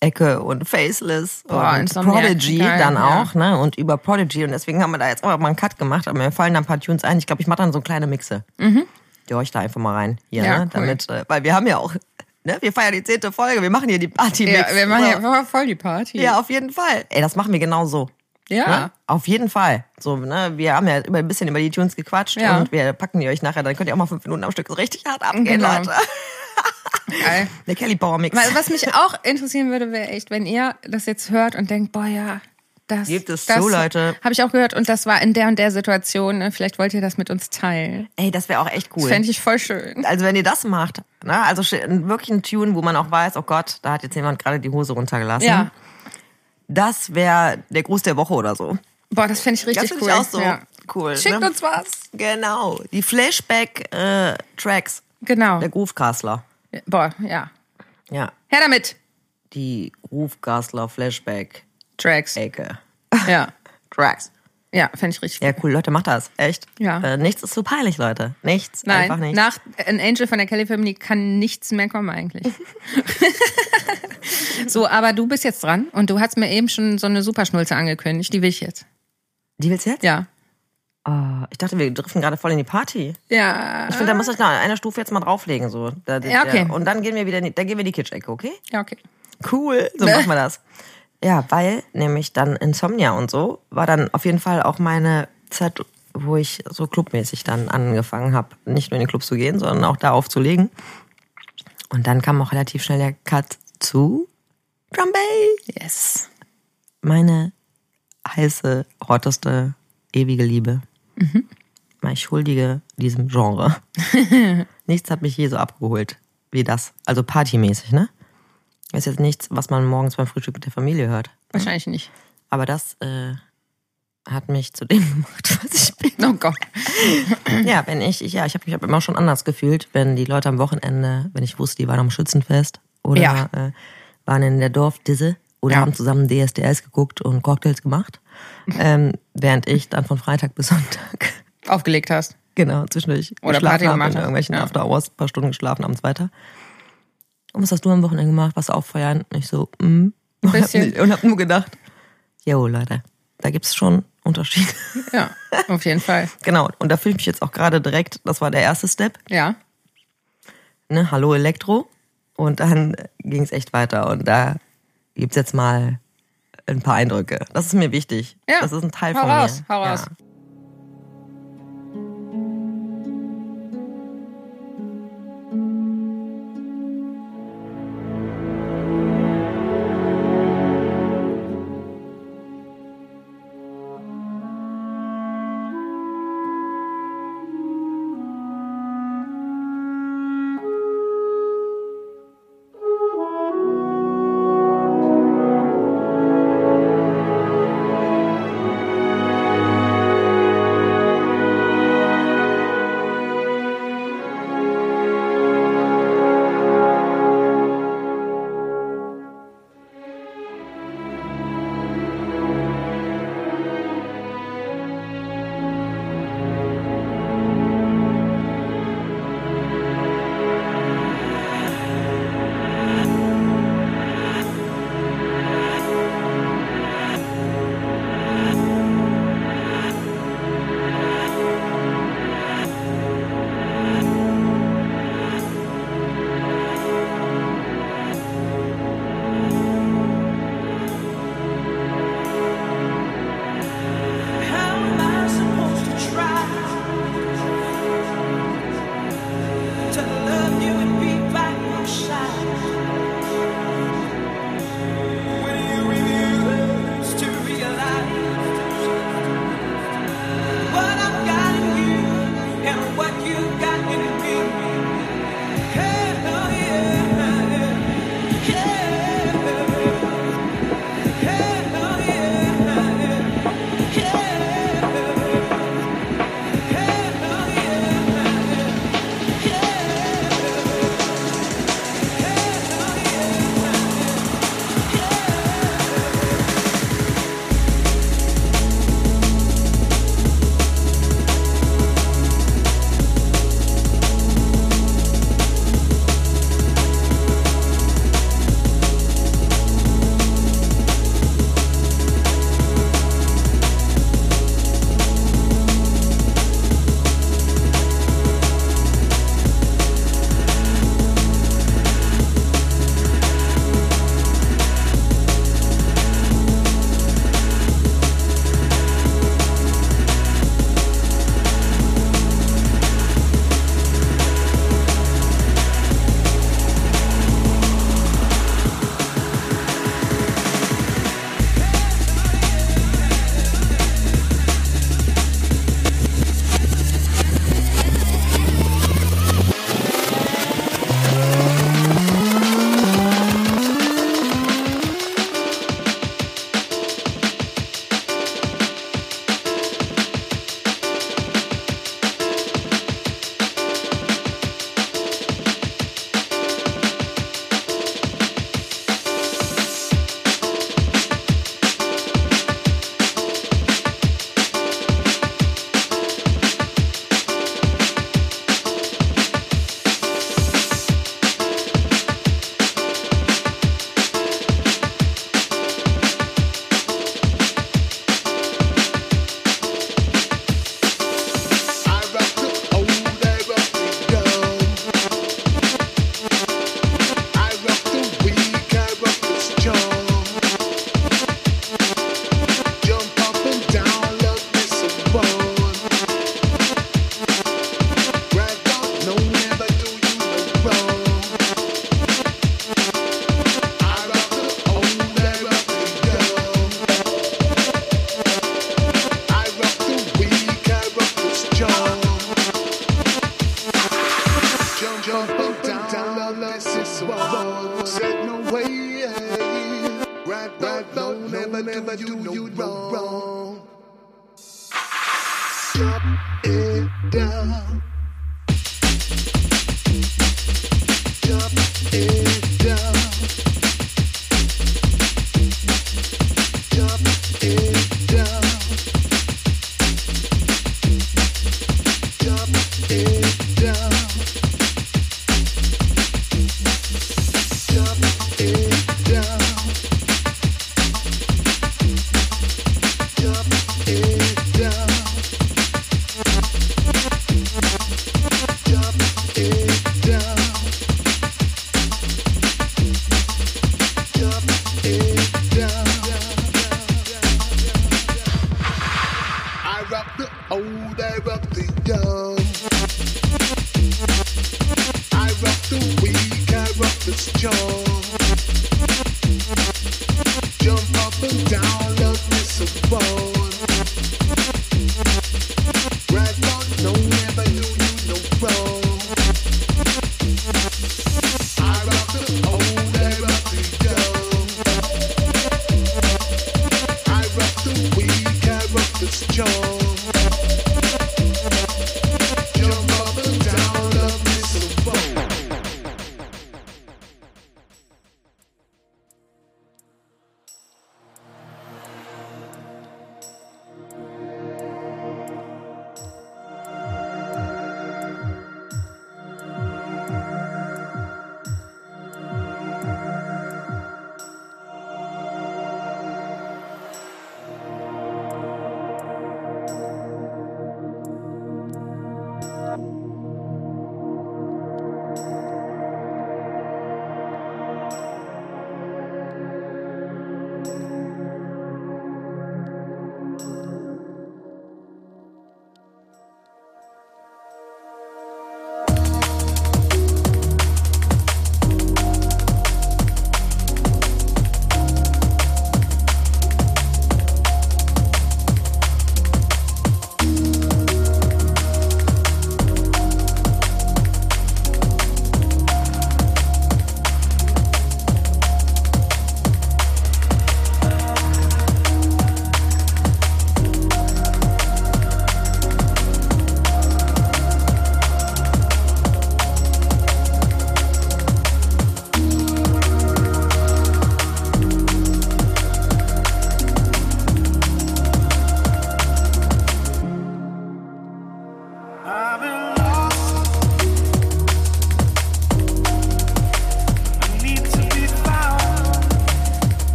Ecke und Faceless
Boah,
und Prodigy
geil,
dann
ja.
auch, ne? Und über Prodigy. Und deswegen haben wir da jetzt auch mal einen Cut gemacht, aber mir fallen da ein paar Tunes ein. Ich glaube, ich mache dann so kleine Mixe. Die euch da einfach mal rein. Hier,
Mhm. Ja,
ne?
cool.
Damit, äh, weil wir haben ja auch, ne? Wir feiern die zehnte Folge, wir machen hier die party
Ja, wir machen ja voll die Party.
Ja, auf jeden Fall. Ey, das machen wir genau so.
Ja.
Ne? Auf jeden Fall. So, ne? Wir haben ja immer ein bisschen über die Tunes gequatscht
Ja.
und wir packen die euch nachher, dann könnt ihr auch mal fünf Minuten am Stück so richtig hart abgehen,
Genau.
Leute.
Geil.
Der Kelly Power Mix.
Was mich auch interessieren würde, wäre echt, wenn ihr das jetzt hört und denkt, boah, ja, das,
Gibt es
das
so, Leute.
Habe ich auch gehört und das war in der und der Situation. Ne? Vielleicht wollt ihr das mit uns teilen.
Ey, das wäre auch echt
Das
cool.
fände ich voll schön.
Also wenn ihr das macht, ne? also wirklich ein Tune, wo man auch weiß, oh Gott, da hat jetzt jemand gerade die Hose runtergelassen.
Ja.
Das wäre der Gruß der Woche oder so.
Boah, das fände ich
Das
richtig
finde
cool.
ich auch so
Ja.
cool.
Schickt
ne?
uns was.
Genau. Die Flashback-Tracks.
Genau.
der Groovecastler.
Boah, ja.
Ja.
Her damit.
Die Groovecastler Flashback-Ecke.
Tracks. Ja.
Tracks.
Ja, fände ich richtig
Ja, cool, Leute, macht das. Echt.
Ja.
Äh, nichts ist zu peinlich, Leute. Nichts.
Nein,
Einfach nichts.
nach An Angel von der Kelly Family kann nichts mehr kommen eigentlich. so, aber du bist jetzt dran und du hast mir eben schon so eine Superschnulze angekündigt. Die will ich jetzt.
Die willst du jetzt?
Ja.
Oh, ich dachte, wir driften gerade voll in die Party.
Ja.
Ich finde, da muss ich noch eine Stufe jetzt mal drauflegen. So. Da,
Ja, okay.
Und dann gehen wir wieder in die, dann gehen wir in die Kitsch-Ecke, okay?
Ja, okay.
Cool. So machen wir das. Ja, weil nämlich dann Insomnia und so war dann auf jeden Fall auch meine Zeit, wo ich so clubmäßig dann angefangen habe, nicht nur in den Club zu gehen, sondern auch da aufzulegen. Und dann kam auch relativ schnell der Cut zu Drum Bass.
Yes.
Meine heiße, hotteste, ewige Liebe.
Mhm.
Ich huldige diesem Genre. nichts hat mich je so abgeholt wie das. Also partymäßig, ne? Ist jetzt nichts, was man morgens beim Frühstück mit der Familie hört.
Wahrscheinlich nicht.
Aber das äh, hat mich zu dem gemacht, was ich bin.
Oh Gott.
Ja, wenn ich, ich ja, ich habe mich hab immer schon anders gefühlt, wenn die Leute am Wochenende, wenn ich wusste, die waren am Schützenfest oder
Ja.
äh, waren in der Dorfdisse oder
Ja.
haben zusammen DSDS geguckt und Cocktails gemacht, ähm, während ich dann von Freitag bis Sonntag
Aufgelegt hast.
genau zwischendurch
Oder Party
hab
gemacht
in
hast.
irgendwelchen
Ja.
After Hours, paar Stunden geschlafen, abends weiter. Und was hast du am Wochenende gemacht? Was auffeiern? Und ich so, mm. Und hab,
Bisschen.
und hab nur gedacht, jo Leute, da gibt's schon Unterschiede.
Ja, auf jeden Fall.
genau. Und da fühle ich mich jetzt auch gerade direkt, das war der erste Step.
Ja.
ne, Hallo Elektro. Und dann ging es echt weiter. Und da gibt's jetzt mal ein paar Eindrücke. Das ist mir wichtig.
Ja.
Das ist ein Teil
Hau
von
raus,
mir.
hau
ja.
raus.
Thank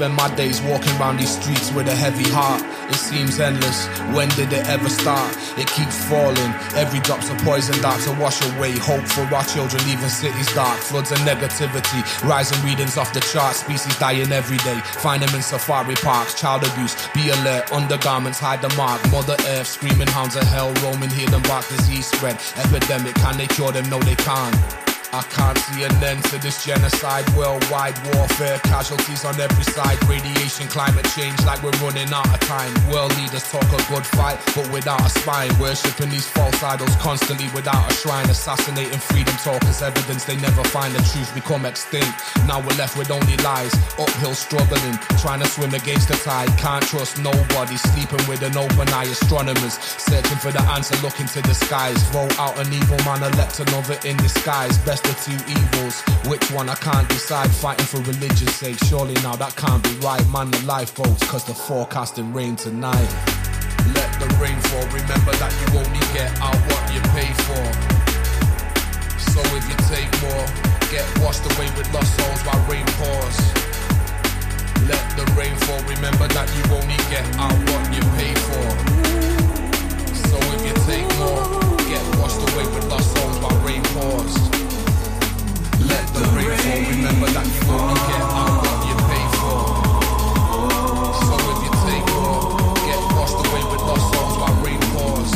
Spend my days walking around these streets with a heavy heart. It seems endless. When did it ever start? It keeps falling. Every drop's a poison dart to wash away hope for our children, leaving cities dark. Floods and negativity, rising readings off the chart. Species dying every day. Find them in safari parks. Child abuse, be alert. Undergarments hide the mark. Mother Earth, screaming hounds of hell, roaming, hear them bark. Disease spread. Epidemic, can they cure them? No, they can't. I can't see an end to this genocide, worldwide warfare, casualties on every side, radiation, climate change, like we're running out of time. World leaders talk a good fight, but without a spine, worshipping these false idols constantly without a shrine, assassinating freedom talkers, evidence they never find the truth become extinct. Now we're left with only lies, uphill struggling, trying to swim against the tide. Can't trust nobody, sleeping with an open eye. Astronomers searching for the answer, looking to the skies. Vote out an evil man, elect another in disguise. Best of two evils, which one I can't decide. Fighting for religion's sake, surely now that can't be right. Man, the lifeboats, cause the forecasting rain tonight. Let the rain fall, remember that you only get out what you pay for. So if you take more, get washed away with lost souls while rain pours. Let the rain fall, remember that you only get out what you pay for. So if you take more, get washed away with lost souls while rain pours. Let the rain fall, remember that you only get out what you pay for. So if you take more, get washed away with lost souls while rain pours.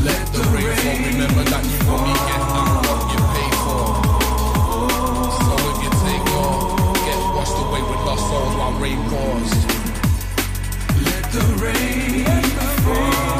Let the rain fall, remember that you only get out what you pay for. So if you take more, get washed away with lost souls while rain pours. Let the rain fall.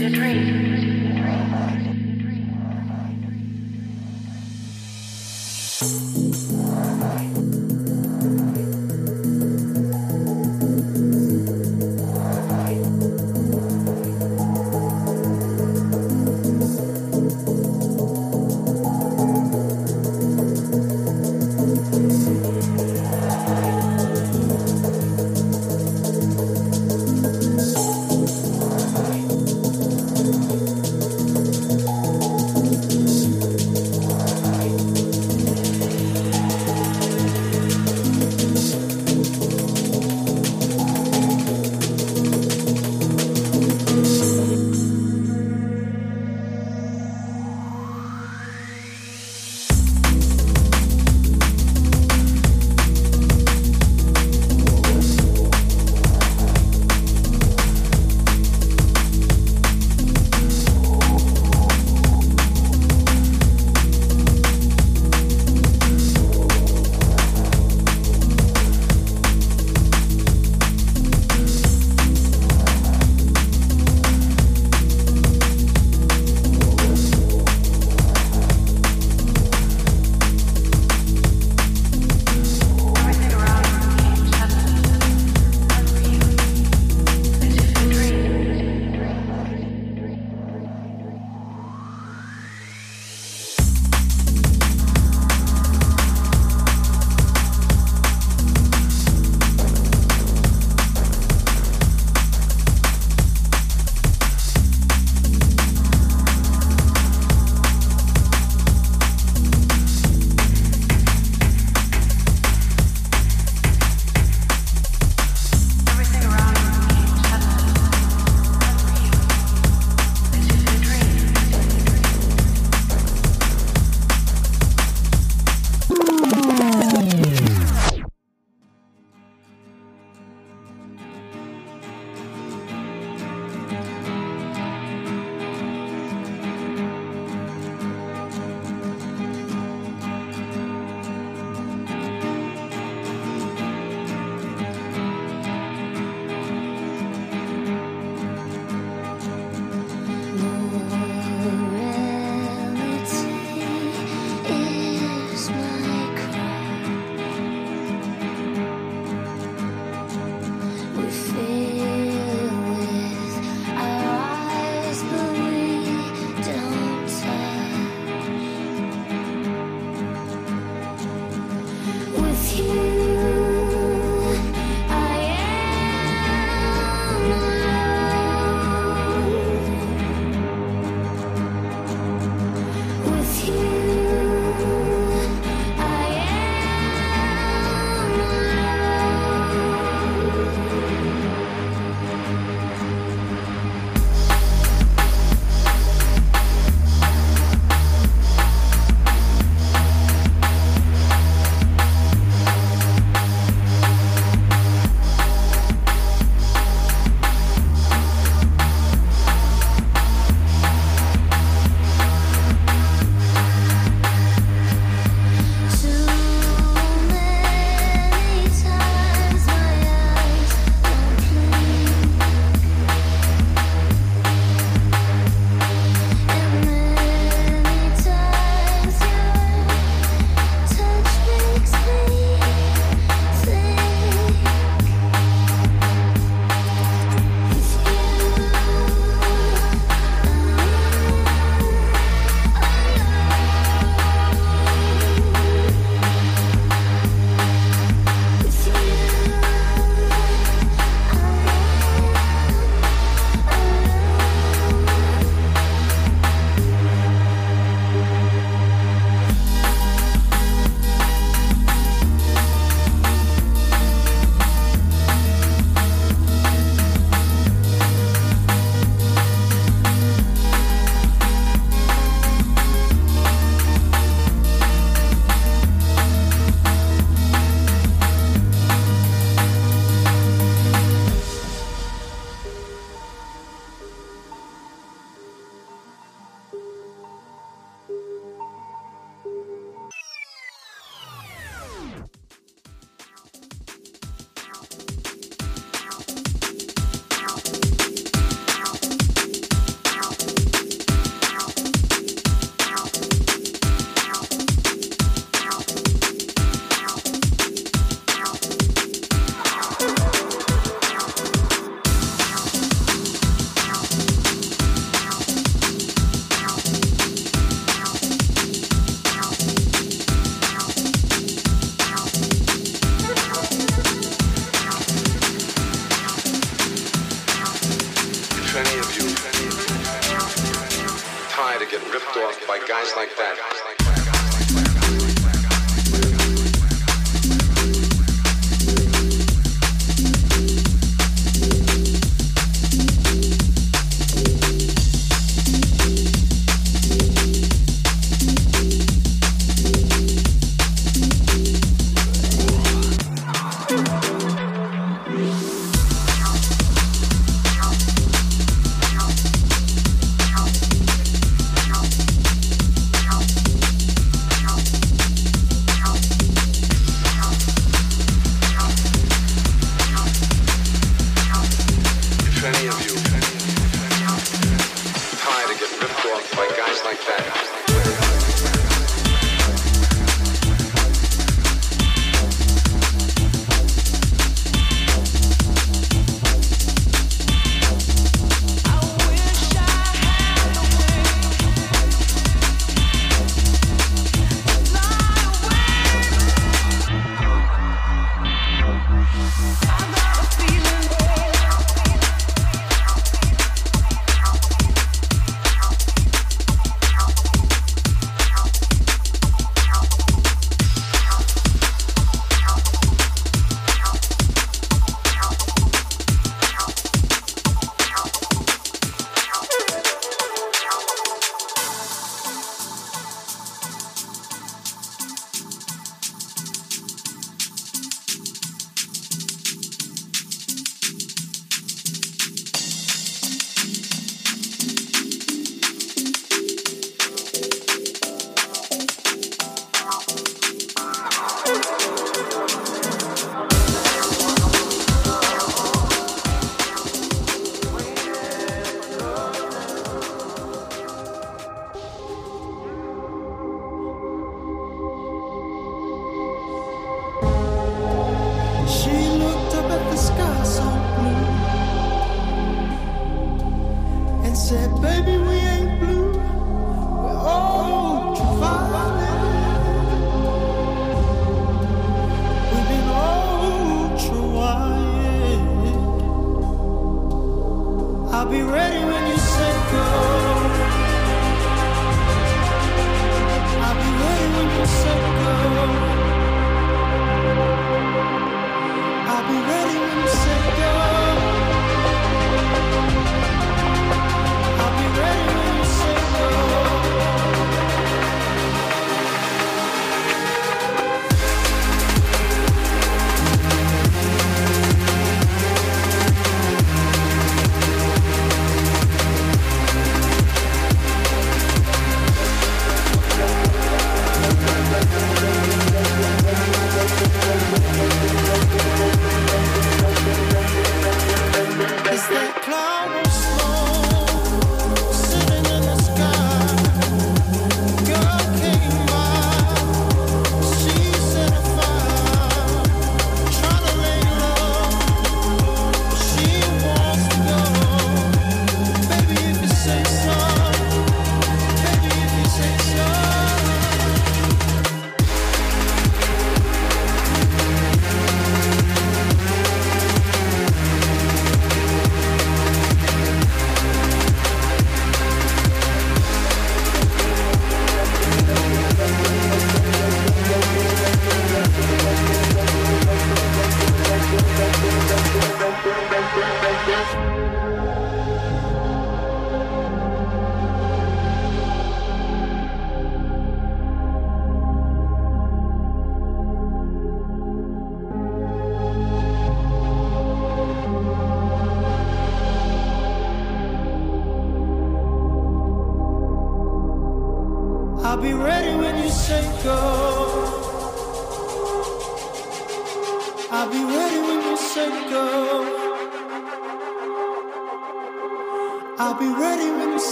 your
dreams.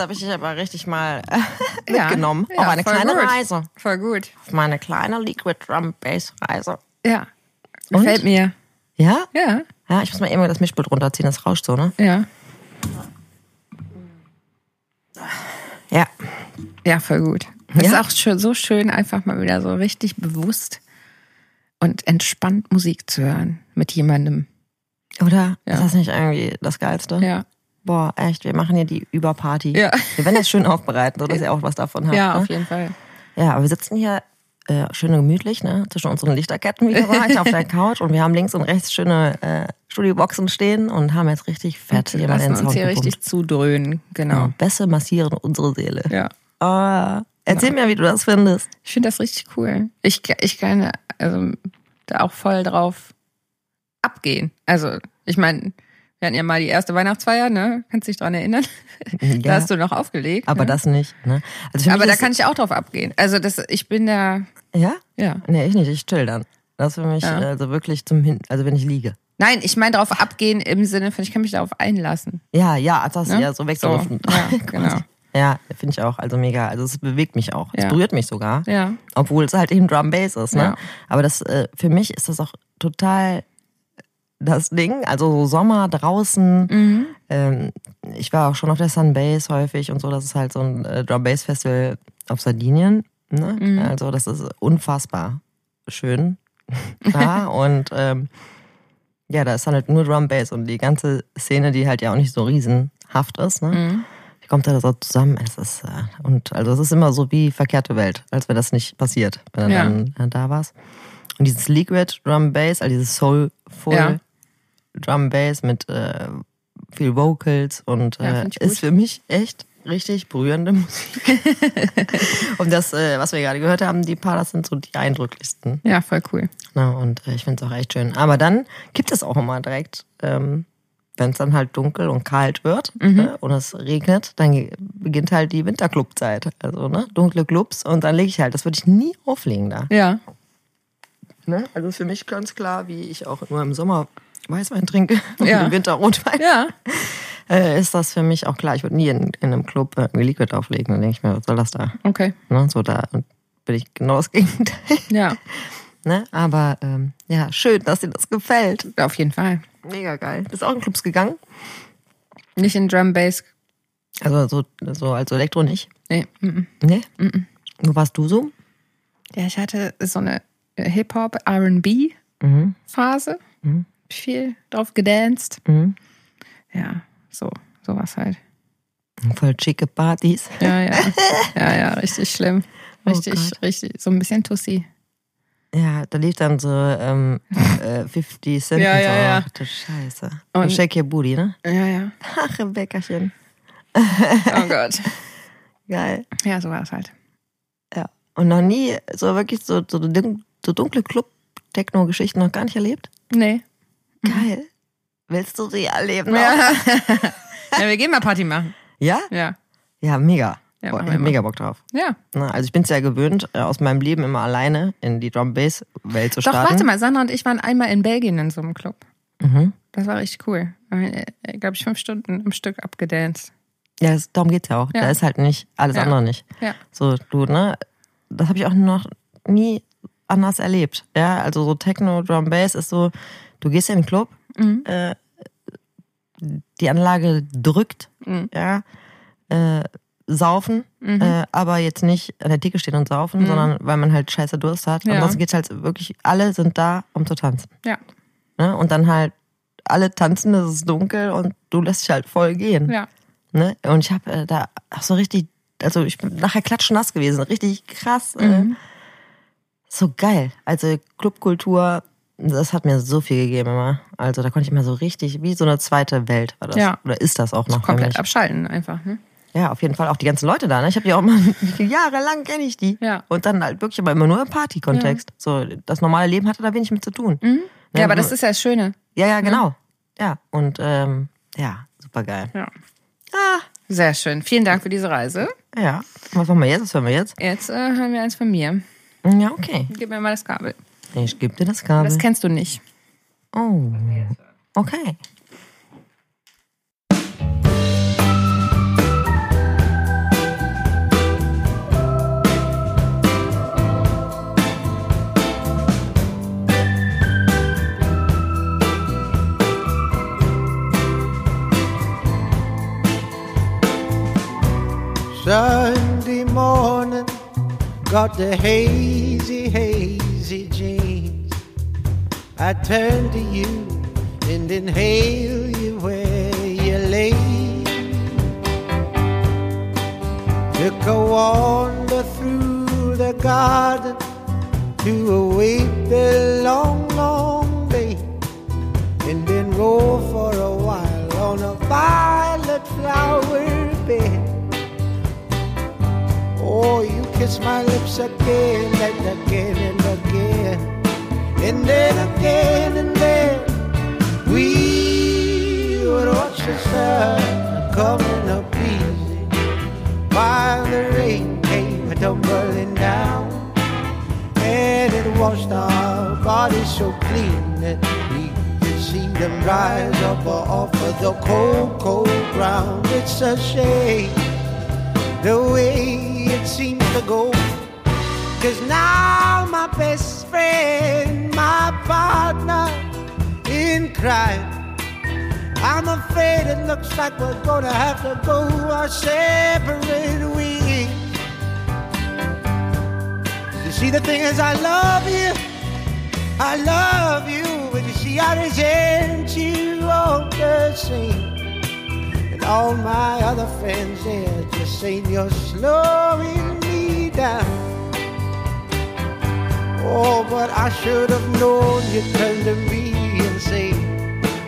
Habe ich dich aber richtig mal äh,
Ja,
mitgenommen.
ja,
auf eine kleine
gut.
Reise.
Voll gut.
Auf meine kleine Liquid Drum Bass Reise.
Ja.
Und?
Gefällt mir.
Ja?
Ja.
Ja, ich muss mal eben das Mischpult runterziehen, das rauscht so, ne?
Ja.
Ja.
Ja, voll gut. Es
Ja.
ist auch schön, so schön, einfach mal wieder so richtig bewusst und entspannt Musik zu hören mit jemandem.
Oder?
Ja.
Ist das nicht irgendwie das Geilste?
Ja.
Boah, echt, wir machen hier die Überparty.
Ja.
Wir werden das schön aufbereiten, sodass ihr auch was davon habt.
Ja,
ne?
auf jeden Fall.
Ja, aber wir sitzen hier äh, schön gemütlich, ne? Zwischen unseren Lichterketten wieder weiter auf der Couch und wir haben links und rechts schöne äh, Studioboxen stehen und haben jetzt richtig fett hier mal
lassen uns hier
gepumpt.
richtig zudröhnen. Genau.
Ja, Bässe massieren unsere Seele.
Ja.
Ah, erzähl mir, wie du das findest.
Ich finde das richtig cool. Ich, ich kann also, da auch voll drauf abgehen. Also, ich meine, wir hatten ja mal die erste Weihnachtsfeier, ne? Kannst dich dran erinnern? Da
Ja.
hast du noch aufgelegt.
Aber
ne?
das nicht. Ne? Also
Aber da kann ich auch drauf abgehen. Also, das, ich bin da.
Ja?
Ja.
Nee, ich nicht, ich chill dann. Das ist für mich
Ja.
also wirklich zum Hin also wenn ich liege.
Nein, ich meine drauf abgehen im Sinne von, ich kann mich darauf einlassen.
Ja, ja, das
Ne?
ja so wegzurücken.
So, ja, genau.
Ja, finde ich auch. Also mega. Also es bewegt mich auch. Es
Ja.
berührt mich sogar.
Ja.
Obwohl es halt eben Drum Bass ist, ne?
Ja.
Aber das äh, für mich ist das auch total das Ding. Also so Sommer draußen.
Mhm.
Ähm, ich war auch schon auf der Sunbase häufig und so. Das ist halt so ein äh, Drum Bass Festival auf Sardinien. Ne?
Mhm.
Also das ist unfassbar schön. da und ähm, ja, da ist dann halt nur Drum Bass und die ganze Szene, die halt ja auch nicht so riesenhaft ist, ne?
Mhm.
Wie kommt da so zusammen? Es ist, äh, und also es ist immer so wie verkehrte Welt, als wäre das nicht passiert, wenn du
Ja.
dann äh, da warst. Und dieses Liquid Drum Bass, also dieses Soulful
Ja.
Drum Bass mit äh, viel Vocals und
Ja,
äh, ist für mich echt richtig berührende Musik. und das, äh, was wir gerade gehört haben, die paar, das sind so die eindrücklichsten.
Ja, voll cool.
Na, und äh, ich finde es auch echt schön. Aber dann gibt es auch immer direkt, ähm, wenn es dann halt dunkel und kalt wird
Mhm.
ne, und es regnet, dann beginnt halt die Winterclubzeit. Also, ne, dunkle Clubs und dann lege ich halt, das würde ich nie auflegen da.
Ja.
Ne? Also für mich ganz klar, wie ich auch nur im Sommer Weißwein trinke und
Ja.
im Winter Rotwein,
Ja.
äh, ist das für mich auch klar. Ich würde nie in, in einem Club irgendwie Liquid auflegen. Dann denke ich mir, was soll das da?
Okay.
Ne? So da bin ich genau das Gegenteil.
Ja.
Ne? Aber ähm, ja, schön, dass dir das gefällt.
Auf jeden Fall.
Mega geil. Bist auch in Clubs gegangen?
Nicht in Drum Bass.
Also so, so als Elektro nicht?
Nee. mhm.
Nee?
Mhm.
Wo warst du so?
Ja, ich hatte so eine äh, Hip-Hop, RB
Mhm.
Viel drauf gedanced.
Mhm.
Ja, so, sowas halt.
Voll schicke Partys.
Ja, ja. Ja, ja, richtig schlimm.
Oh
Richtig,
Gott.
richtig. So ein bisschen Tussi.
Ja, da lief dann so ähm, äh, 50 Cent.
Ja,
so.
ja, ja.
Ach du Scheiße.
Und-
Und Shake Your Booty, ne?
Ja, ja.
Ach, Rebeccachen.
Oh Gott.
Geil.
Ja, so war es halt.
Ja. Und noch nie so wirklich so, so, so dunkle Club-Techno-Geschichten noch gar nicht erlebt?
Nee.
Geil. Willst du sie erleben?
Ja. ja, wir gehen mal Party machen.
Ja?
Ja.
Ja, mega.
Ja,
Boah, ich hab mega Bock drauf.
Ja.
Na, also ich bin es ja gewöhnt, äh, aus meinem Leben immer alleine in die Drum-Bass-Welt zu
Doch,
starten.
warte mal, Sandra und ich waren einmal in Belgien in so einem Club.
Mhm.
Das war richtig cool. Glaube ich, fünf Stunden am Stück abgedanced.
Ja, das, darum geht's ja auch.
Ja.
Da ist halt nicht alles
Ja.
andere nicht.
Ja.
So, du, ne? Das habe ich auch noch nie anders erlebt. Ja, also so Techno, Drum Bass ist so, du gehst in den Club,
Mhm.
äh, die Anlage drückt,
Mhm.
ja, äh, saufen,
Mhm.
äh, aber jetzt nicht an der Theke stehen und saufen,
Mhm.
sondern weil man halt scheiße Durst hat.
Ja.
Ansonsten geht's halt wirklich, alle sind da, um zu tanzen.
Ja.
Ne? Und dann halt alle tanzen, es ist dunkel und du lässt dich halt voll gehen.
Ja.
Ne? Und ich habe äh, da auch so richtig, also ich bin nachher klatschnass gewesen, richtig krass. Äh,
Mhm.
so geil. Also Clubkultur, das hat mir so viel gegeben immer. Also da konnte ich mal so richtig, wie so eine zweite Welt war das.
Ja.
Oder ist das auch noch
Komplett abschalten einfach. Ne?
Ja, auf jeden Fall auch die ganzen Leute da. Ne? Ich habe die auch mal jahrelang kenne ich die.
Ja.
Und dann halt wirklich aber immer nur im Party-Kontext. So das normale Leben hatte da wenig mit zu tun.
Mhm.
Ne?
Ja, aber das ist ja das Schöne.
ja, ja, genau. Ja und ähm, ja, super geil.
Ja. Sehr schön. Vielen Dank für diese Reise.
Ja. Was machen wir jetzt? Was hören wir jetzt?
Jetzt äh, hören wir eins von mir.
Ja, okay.
Gib mir mal das Kabel.
Ich gebe dir das Kabel.
Das kennst du nicht.
Oh, okay.
Sunday morning got the hazy haze jeans. I turn to you and inhale you where you lay. Took a wander through the garden to await the long, long day, and then roll for a while on a violet flower bed. Oh, you kiss my lips again and again and again, and then again and then. We would watch the sun coming up easy while the rain came tumbling down, and it washed our bodies so clean that we could see them rise up off of the cold, cold ground. It's a shame the way it seems to go. Cause now my best friend, my partner in crime. I'm afraid it looks like we're gonna have to go our separate ways. You see, the thing is, I love you, I love you, but you see, I resent you all the same. And all my other friends, they're just saying you're slowing me down. Oh, but I should have known you'd turn to me and say,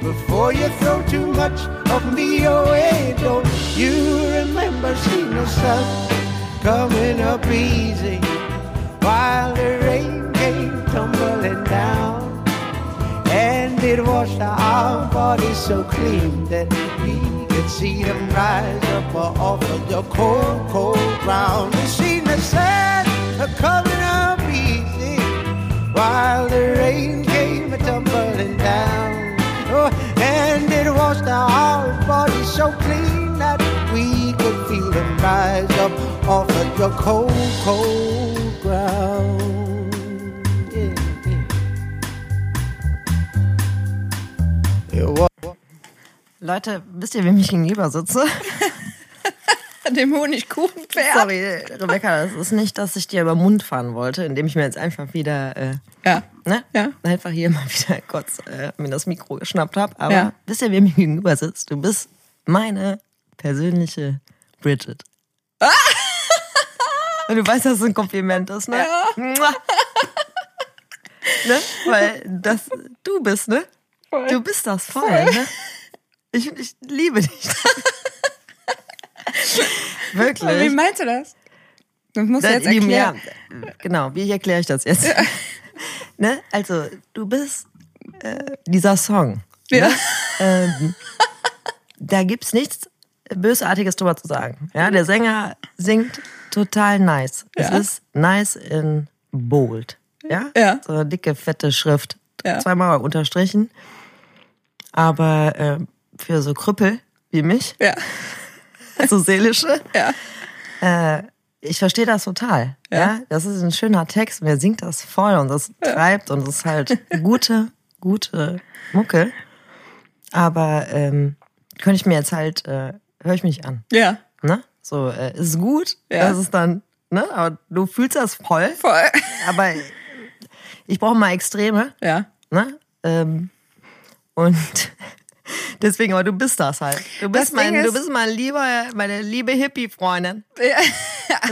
before you throw too much of me away, don't you remember seeing the sun coming up easy while the rain came tumbling down? And it washed our bodies so clean that we could see them rise up off of the cold, cold ground. You seen the sun coming up easy while the rain came tumbling down. Oh, and it washed our bodies so clean that we could feel them rise up off of the cold, cold ground.
Leute, wisst ihr, wem ich gegenüber sitze?
Dem Honigkuchenpferd.
Sorry, Rebecca, das ist nicht, dass ich dir über den Mund fahren wollte, indem ich mir jetzt einfach wieder, äh,
Ja.
ne?
Ja.
Einfach hier mal wieder kurz äh, mir das Mikro geschnappt habe. Aber
Ja.
wisst ihr, wer mir gegenüber sitzt? Du bist meine persönliche Bridget. Und du weißt, dass es ein Kompliment ist, ne? Mua. ne? Weil das du bist, ne? Du bist das voll,
Voll.
ne? Ich, ich liebe dich. Wirklich.
Wie meinst du das? Das musst du
Da-
jetzt erklären.
Ja, genau, wie erkläre ich das jetzt? ne? Also, du bist äh, dieser Song.
Ja.
Ne? Ähm, da gibt's nichts Bösartiges drüber zu sagen. Ja, der Sänger singt total nice.
Ja.
Es ist nice in bold. Ja?
Ja.
So eine dicke, fette Schrift.
Ja.
Zweimal unterstrichen. Aber äh, für so Krüppel wie mich,
Ja.
so seelische,
Ja.
äh, ich verstehe das total. Ja. Das ist ein schöner Text und er singt das voll und das treibt und es ist halt gute, gute Mucke. Aber ähm, könnte ich mir jetzt halt, äh, höre ich mich an.
Ja.
Ne? So, äh, ist gut,
Ja.
das ist dann, ne? Aber du fühlst das voll.
Voll.
Aber ich brauche mal Extreme.
Ja.
Ne? Ähm, und deswegen, aber du bist das halt. Du bist
Das
mein, du
ist-
bist mein lieber, meine liebe Hippie-Freundin.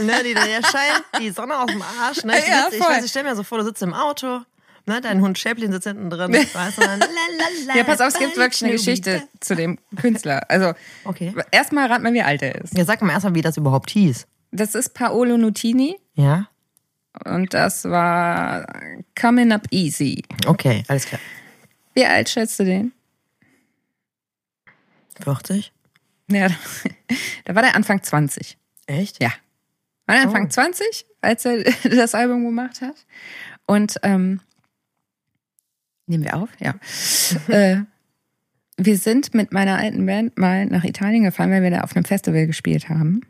Ne, die, der scheint die Sonne aus dem Arsch. Ne? Ich,
Ja,
sitz, ich, weiß, ich stell mir so vor, du sitzt im Auto, ne? dein Hund Schäplin sitzt hinten drin. Weißt du, dann, la, la, la,
Ja, pass auf, es gibt wirklich eine. Geschichte zu dem Künstler. Also,
Okay.
erstmal rat mal, wie alt er ist.
Ja, sag mal erstmal, wie das überhaupt hieß.
Das ist Paolo Nutini
Ja?
und das war Coming Up Easy.
Okay, alles klar.
Wie alt schätzt du den?
40?
Ja, da war der Anfang 20.
Echt?
Ja. War der Anfang
Oh.
20, als er das Album gemacht hat. Und ähm, nehmen wir auf, ja. äh, wir sind mit meiner alten Band mal nach Italien gefahren, weil wir da auf einem Festival gespielt haben.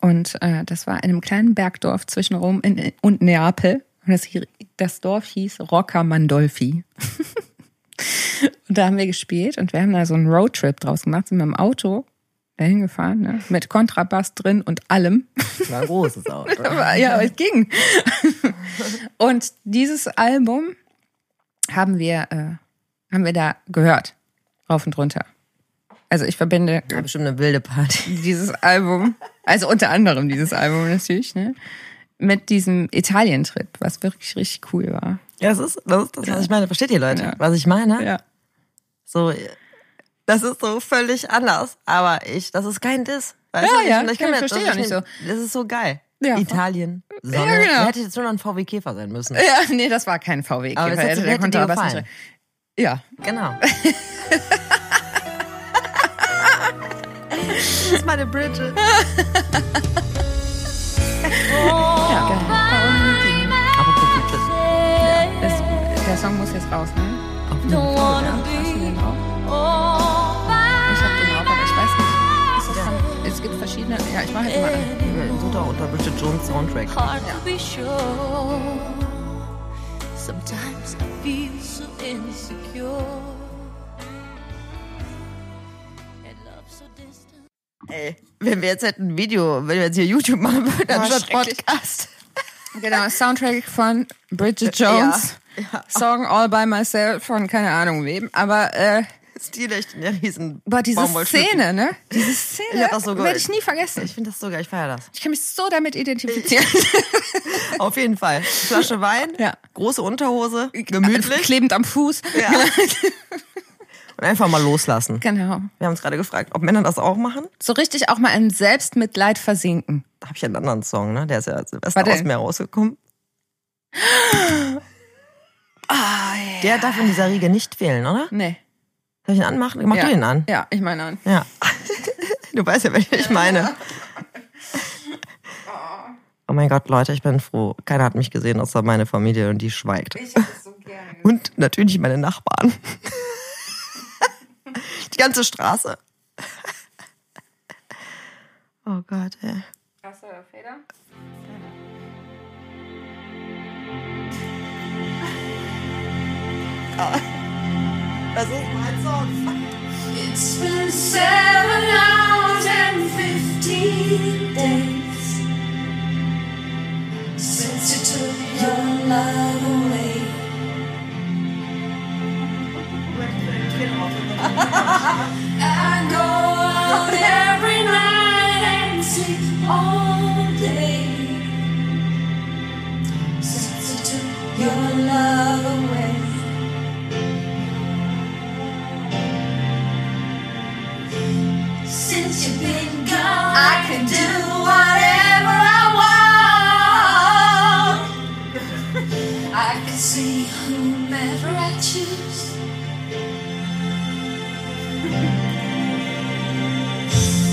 Und äh, das war in einem kleinen Bergdorf zwischen Rom in, und Neapel. Und das, das Dorf hieß Rocca Mandolfi. Und da haben wir gespielt und wir haben da so einen Roadtrip draus gemacht, sind mit dem Auto dahin gefahren, ne? mit Kontrabass drin und allem.
War ein großes Auto.
Ja, aber es ging. Und dieses Album haben wir, äh, haben wir da gehört, rauf und runter. Also ich verbinde
War bestimmt eine wilde Party.
dieses Album, also unter anderem dieses Album natürlich, ne, mit diesem Italien-Trip, was wirklich richtig cool war.
Ja, das ist das, ist das was ich meine. Versteht ihr, Leute, was ich meine?
Ja.
So, das ist so völlig anders. Aber ich, das ist kein Diss. Weißt
Ja,
du?
ja,
ich, ich
ja,
kann mir,
verstehe
das,
auch nicht so.
Das ist so geil.
Ja.
Italien, Sonne.
Ja, genau.
Hätte jetzt nur noch ein VW Käfer sein müssen.
Ja, nee, das war kein VW.
Aber das hätte-
der
hätte
konnte aber nicht- Ja.
Genau. das ist meine Bridget.
Ja, der Song muss jetzt raus, ne?
Auf jeden Fall.
Ja, hast du den drauf? Ich hab den drauf, aber ich weiß nicht. Von, es gibt verschiedene. Ja, ich mache jetzt mal an.
So da unter Bridget Jones Soundtrack.
Sure. Sometimes I feel so insecure.
Ey, wenn wir jetzt hätten ein Video, wenn wir jetzt hier YouTube machen würden, anstatt. Podcast.
Genau, Soundtrack von Bridget Jones. Song All By Myself von keine Ahnung wem. Aber, äh,
Stil echt in der riesen
aber diese. Szene, ne? Diese
Ich
Szene
das so
werde ich nie vergessen.
Ich finde das so geil, ich feiere das.
Ich kann mich so damit identifizieren.
Auf jeden Fall. Flasche Wein,
Ja.
große Unterhose, gemütlich
Klebend am Fuß.
Ja. und einfach mal loslassen.
Genau.
Wir haben uns gerade gefragt, ob Männer das auch machen.
So richtig auch mal in Selbstmitleid versinken.
Da habe ich einen anderen Song, ne? Der ist ja Silvester aus mir rausgekommen. Der darf in dieser Riege nicht fehlen, oder?
Nee.
Soll ich ihn anmachen? Mach
ja.
du ihn an.
Ja, ich meine an.
Ja. Du weißt ja, welchen ich meine. Oh mein Gott, Leute, ich bin froh. Keiner hat mich gesehen, außer meine Familie und die schweigt.
Ich hab das so gerne.
Und natürlich meine Nachbarn. Die ganze Straße. Oh Gott, ey.
Hast du Feder?
Das ist Song.
It's been seven hours and fifteen days since you took your love away. I go out every night and sleep all day since you took your love away. Since you've been gone, I can do whatever I want. I can see whomever I choose.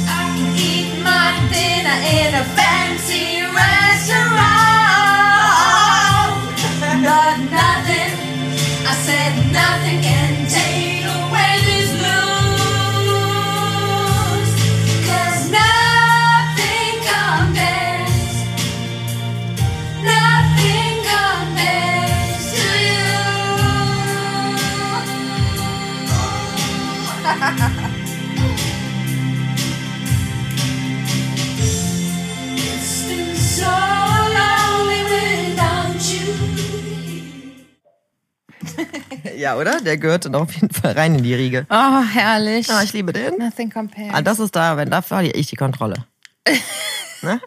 I can eat my dinner in a fancy restaurant.
Ja, oder? Der gehörte doch auf jeden Fall rein in die Riege.
Oh, herrlich.
Ah, ich liebe den.
Nothing compared.
Ah, das ist da, wenn da verliere ich die Kontrolle. ne?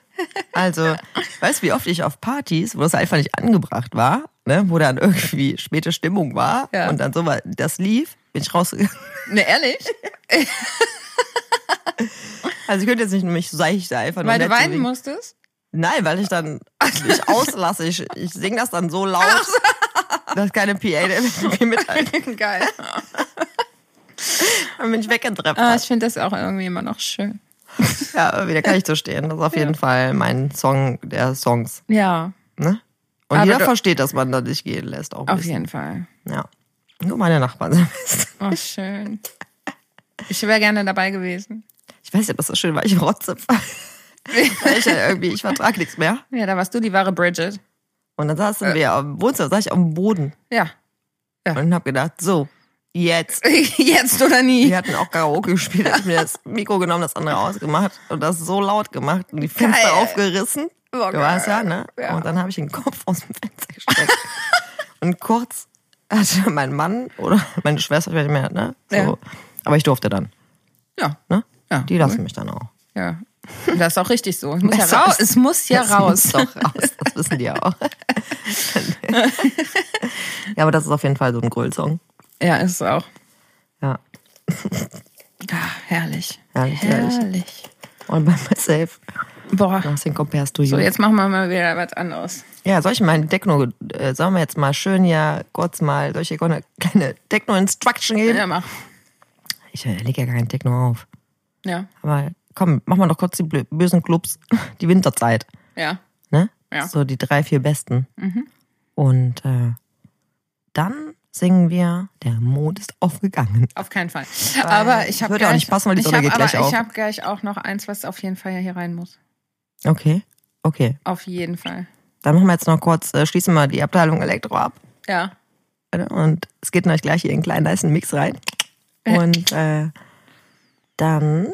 Also, weißt du, wie oft ich auf Partys, wo das einfach nicht angebracht war, ne, wo dann irgendwie späte Stimmung war
Ja.
und dann so war, das lief, bin ich rausgegangen.
Ne, ehrlich?
Also ich könnte jetzt nicht mich seichte einfach nur
Weil du
so
weinen musstest?
Nein, weil ich dann nicht auslasse. Ich, ich singe das dann so laut, dass keine PA der mit mir mithalten
Geil.
Dann bin ich weggedreppt.
Ah, ich finde das auch irgendwie immer noch schön.
Ja, wieder kann ich so stehen. Das ist auf jeden Fall mein Song der Songs.
Ja,
Ne? Und
Aber
jeder versteht, dass man da nicht gehen lässt. Auch
auf
bisschen.
jeden Fall.
Ja. Nur meine Nachbarn sind.
Oh, schön. Ich wäre gerne dabei gewesen.
Ich weiß nicht, ob das so schön war. Ich rotze. Ich ja irgendwie, ich vertrag nichts mehr.
Ja, da warst du die wahre Bridget.
Und dann saßen wir am Wohnzimmer, saß ich auf dem Boden
Ja.
und hab gedacht, so, Jetzt.
Jetzt oder nie.
Wir hatten auch Karaoke gespielt, hab ich mir das Mikro genommen, das andere ausgemacht und das so laut gemacht und die Fenster
Geil.
aufgerissen.
Oh,
du weißt ja, ne?
Ja.
Und dann habe ich den Kopf aus dem Fenster gestreckt. und kurz hatte mein Mann oder meine Schwester, ich weiß nicht mehr, ne? So.
Ja.
Aber ich durfte dann.
Ja.
Ne?
Ja,
Die lassen mich dann auch.
Ja. Das ist auch richtig so. Es muss, ja,
Das
raus.
ist-
es muss ja
das
raus.
Muss doch raus. Das wissen die auch. ja, aber das ist auf jeden Fall so ein Gröll-Song.
Ja, ist es auch.
Ja.
Ah, herrlich.
Herrlich, herrlich.
herrlich.
Und bei myself.
Boah.
Nothing compares to you.
So, jetzt machen wir mal wieder was anderes.
Ja, soll ich mal eine Techno, äh, sollen wir jetzt mal schön hier kurz mal, soll ich hier eine kleine Techno-Instruction geben?
Ja, mach.
Ich äh, lege ja keinen Techno auf.
Ja.
Aber komm, machen wir doch kurz die bösen Clubs, die Winterzeit.
Ja.
Ne?
Ja.
So die drei, vier besten.
Mhm.
Und äh, dann singen wir, der Mond ist aufgegangen.
Auf keinen Fall. Aber ich habe
Würde auch nicht passen, weil die
ich
Sonne geht gleich auf.
Ich habe gleich auch noch eins, was auf jeden Fall hier rein muss.
Okay, okay.
Auf jeden Fall.
Dann machen wir jetzt noch kurz, äh, schließen wir die Abteilung Elektro ab.
Ja.
Und es geht euch gleich hier in einen kleinen niceen Mix rein. Und äh, dann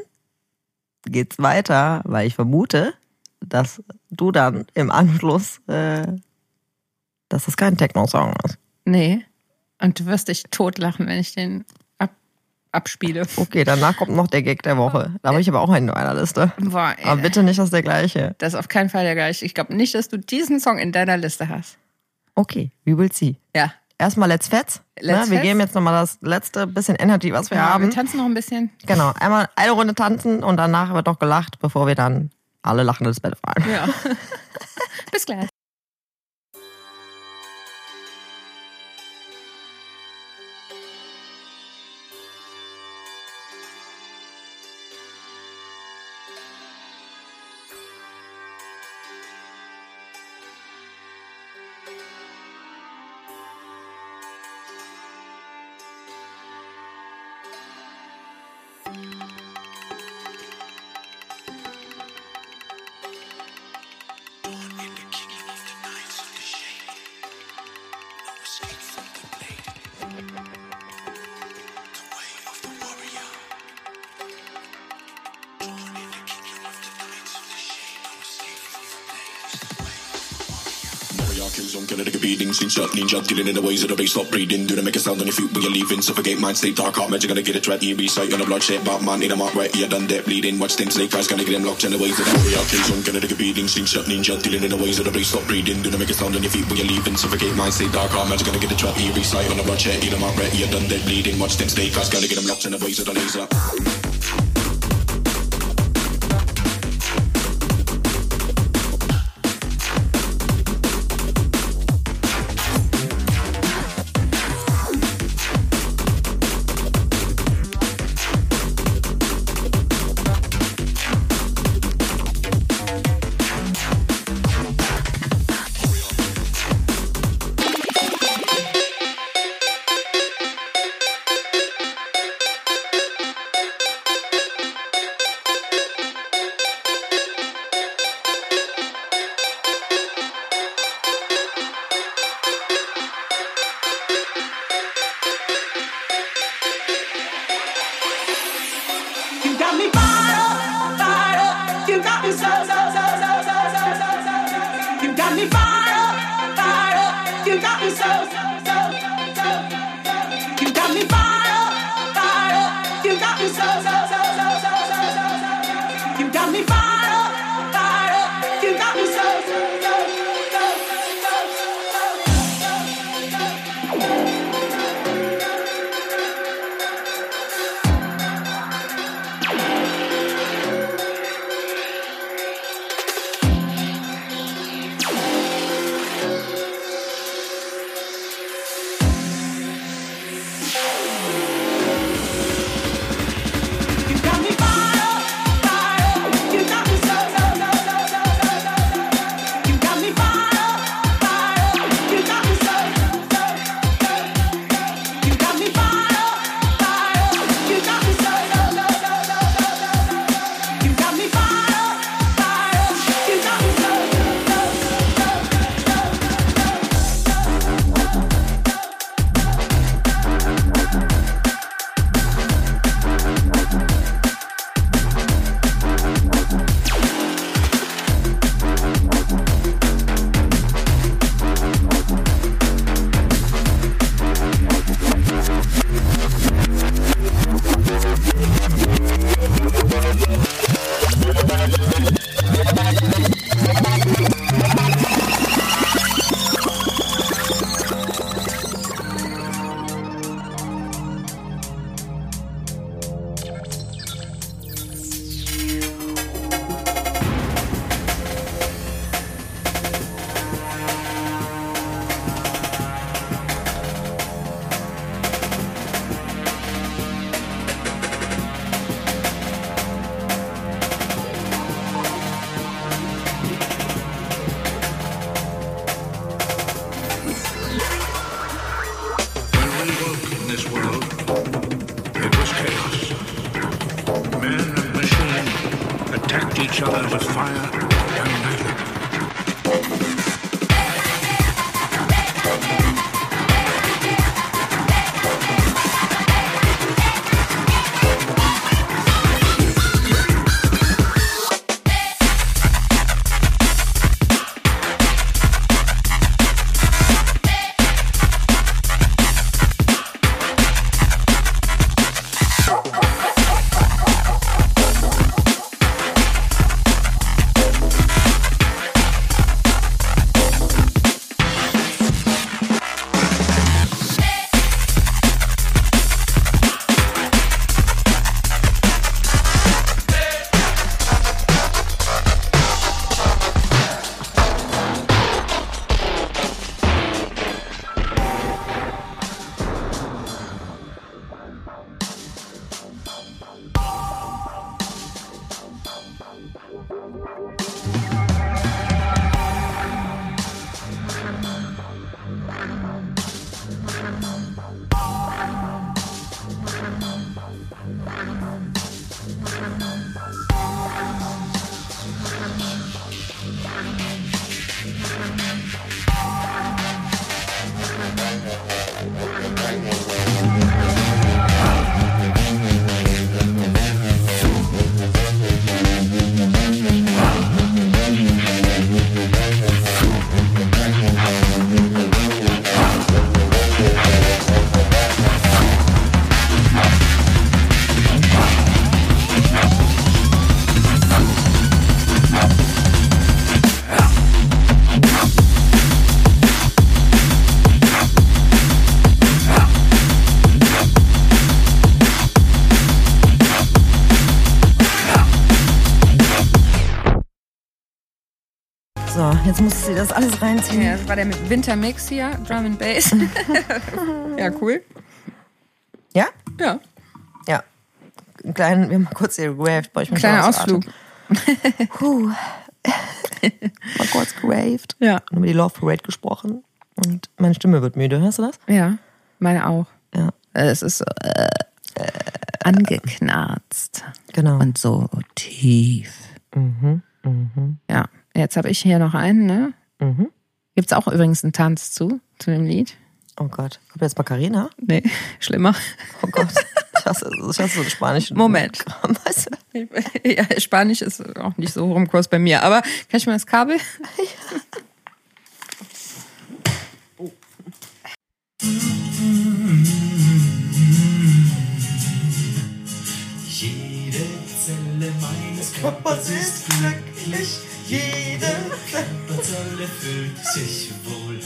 geht's weiter, weil ich vermute, dass du dann im Anschluss, äh, dass das kein Techno-Song ist.
Nee. Und du wirst dich totlachen, wenn ich den ab, abspiele.
Okay, danach kommt noch der Gag der Woche. Da habe ich aber auch einen in meiner Liste.
Boah, ey.
Aber bitte nicht das der gleiche.
Das ist auf keinen Fall der gleiche. Ich glaube nicht, dass du diesen Song in deiner Liste hast.
Okay, we will see.
Ja.
Erstmal Let's Fets.
Let's
ne? Wir
Fets.
geben jetzt nochmal das letzte bisschen Energy, was wir
ja,
haben.
Wir tanzen noch ein bisschen.
Genau, einmal eine Runde tanzen und danach wird doch gelacht, bevor wir dann alle lachend ins Bett fallen.
Ja. Bis gleich.
Killing the beating, scene shot, ninja, killing in the ways of the bass, stop breathing. Do they make a sound on your feet when you're leaving? Suffocate mind, stay dark, heart magic, gonna get it right. EB sight on the bloodshed, Batman, in a mark right, yeah, done that bleeding. Watch them snake eyes, gonna get them locked in the ways of the warrior kills on killing the beating, scene shot, ninja, killing in the ways of the bass, stop breathing. Do they make a sound on your feet when you're leaving? Suffocate mind, stay dark, heart magic, gonna get it right. EB sight on the bloodshed, in a mark right, yeah, done that bleeding. Watch them snake eyes, gonna get them locked in the ways of the laser.
Muss sie das alles reinziehen.
Ja, das war der Wintermix hier, Drum and Bass. ja, cool.
Ja?
Ja.
Ja. Einen kleinen, wir haben mal kurz hier gewaved. Boah, ich bin
Kleiner Ausflug.
Puh. mal kurz gewaved.
Ja.
Und über die Love Parade gesprochen. Und meine Stimme wird müde. Hörst du das?
Ja, meine auch.
Ja.
Es ist so äh, angeknarzt.
Genau.
Und so tief.
Mhm. Mhm.
Ja, jetzt habe ich hier noch einen, ne?
Mhm.
Gibt es auch übrigens einen Tanz zu, zu dem Lied?
Oh Gott. Kommt jetzt Macarena?
Nee, schlimmer.
Oh Gott. Ich hasse, ich hasse so einen spanischen
Moment.
Weißt du?
Ja, Spanisch ist auch nicht so hoch im Kurs bei mir, aber kann ich mal das Kabel?
Jede Zelle meines Körpers ist glücklich, jede Körperzelle fühlt sich wohl.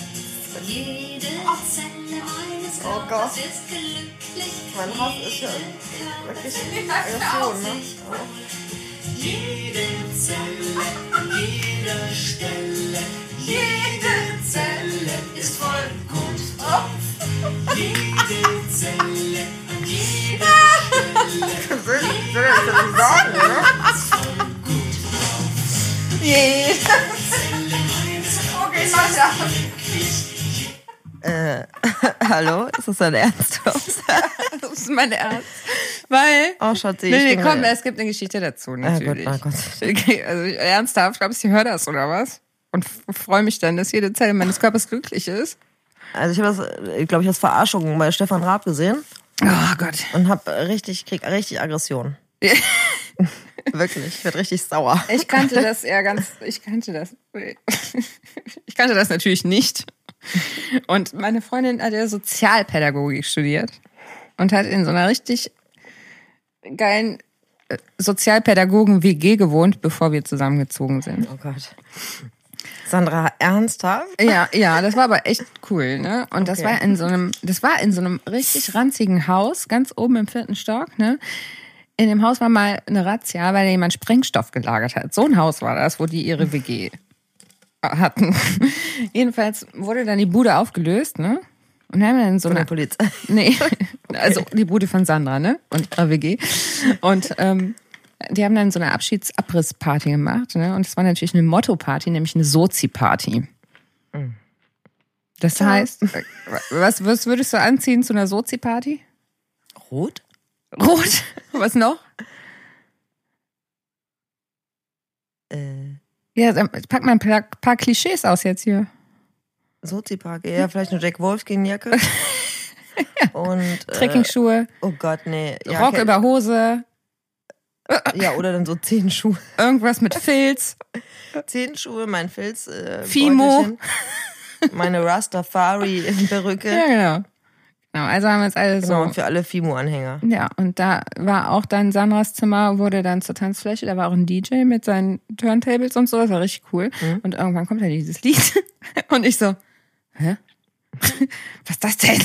Jede Zelle meines
Oh Gott.
Körpers ist glücklich.
Mein Hass ist ja wirklich Aggression, ne?
Jede Zelle an jeder Stelle, jede Zelle ist voll gut drauf. Jede Zelle an jeder Stelle, jede Zelle.
Jede
Zelle meines
Okay,
glücklich.
Äh, hallo? Ist das dein Ernst?
das ist mein Ernst. Weil.
Oh, Schatzi,
Nee,
ich
nee, komm, es gibt eine Geschichte dazu,
Ah,
natürlich.
Gott, ah, Gott.
Also ich- ernsthaft, glaubst du, ich höre das oder was? Und freue mich dann, dass jede Zelle meines Körpers glücklich ist.
Also ich habe das, glaube ich, als Verarschung bei Stefan Raab gesehen.
Oh Gott.
Und hab richtig, krieg richtig Aggression. Wirklich, ich werd richtig sauer.
Ich kannte das ja ganz, ich kannte das. Ich kannte das natürlich nicht. Und meine Freundin hat ja Sozialpädagogik studiert und hat in so einer richtig geilen äh, Sozialpädagogen-WG gewohnt, bevor wir zusammengezogen sind.
Oh Gott. Sandra, ernsthaft?
Ja, ja, das war aber echt cool, ne? Und das
Okay.
war in so einem, das war in so einem richtig ranzigen Haus, ganz oben im vierten Stock, ne? In dem Haus war mal eine Razzia, weil da jemand Sprengstoff gelagert hat. So ein Haus war das, wo die ihre WG hatten. Jedenfalls wurde dann die Bude aufgelöst, ne? Und dann haben wir dann so
Von
eine
Polizei.
Nee, also die Bude von Sandra, ne? Und ihrer WG. Und ähm, die haben dann so eine Abschiedsabrissparty gemacht, ne? Und es war natürlich eine Motto-Party, nämlich eine Sozi-Party. Das
Ja.
heißt, was, was würdest du anziehen zu einer Sozi-Party?
Rot?
Rot. Was noch?
Äh,
Ja, pack mal ein paar, paar Klischees aus jetzt hier.
Sozi-Park, ja, vielleicht eine Jack Wolfskin-Jacke. Und. Äh,
Trekkingschuhe,
Oh Gott, nee. Ja,
Rock
okay.
über Hose,
Ja, oder dann so Zehenschuhe.
irgendwas mit Filz.
Zehenschuhe, mein Filz. Äh,
Fimo.
Beutelchen, Meine Rastafari-Perücke.
Ja, genau. Genau, also haben wir uns alle
Genau,
so.
und für alle Fimo-Anhänger.
Ja, und da war auch dann Sandras Zimmer, wurde dann zur Tanzfläche. Da war auch ein DJ mit seinen Turntables und so. Das war richtig cool.
Mhm.
Und irgendwann kommt ja dieses Lied. Und ich so, hä? Was ist das denn?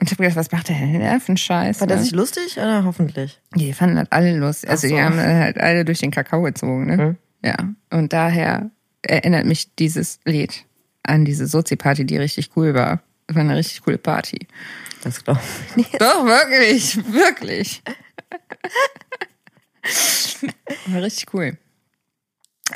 Und ich hab gedacht, was macht der denn der für einen Scheiß?
War der
ne?
sich lustig oder hoffentlich?
Die fanden das alle lustig. Also
so.
die haben halt alle durch den Kakao gezogen, ne?
Mhm.
Ja. Und daher erinnert mich dieses Lied an diese Sozi-Party, die richtig cool war. Das war eine richtig coole Party.
Das glaube ich nicht.
Doch, wirklich, wirklich. War richtig cool.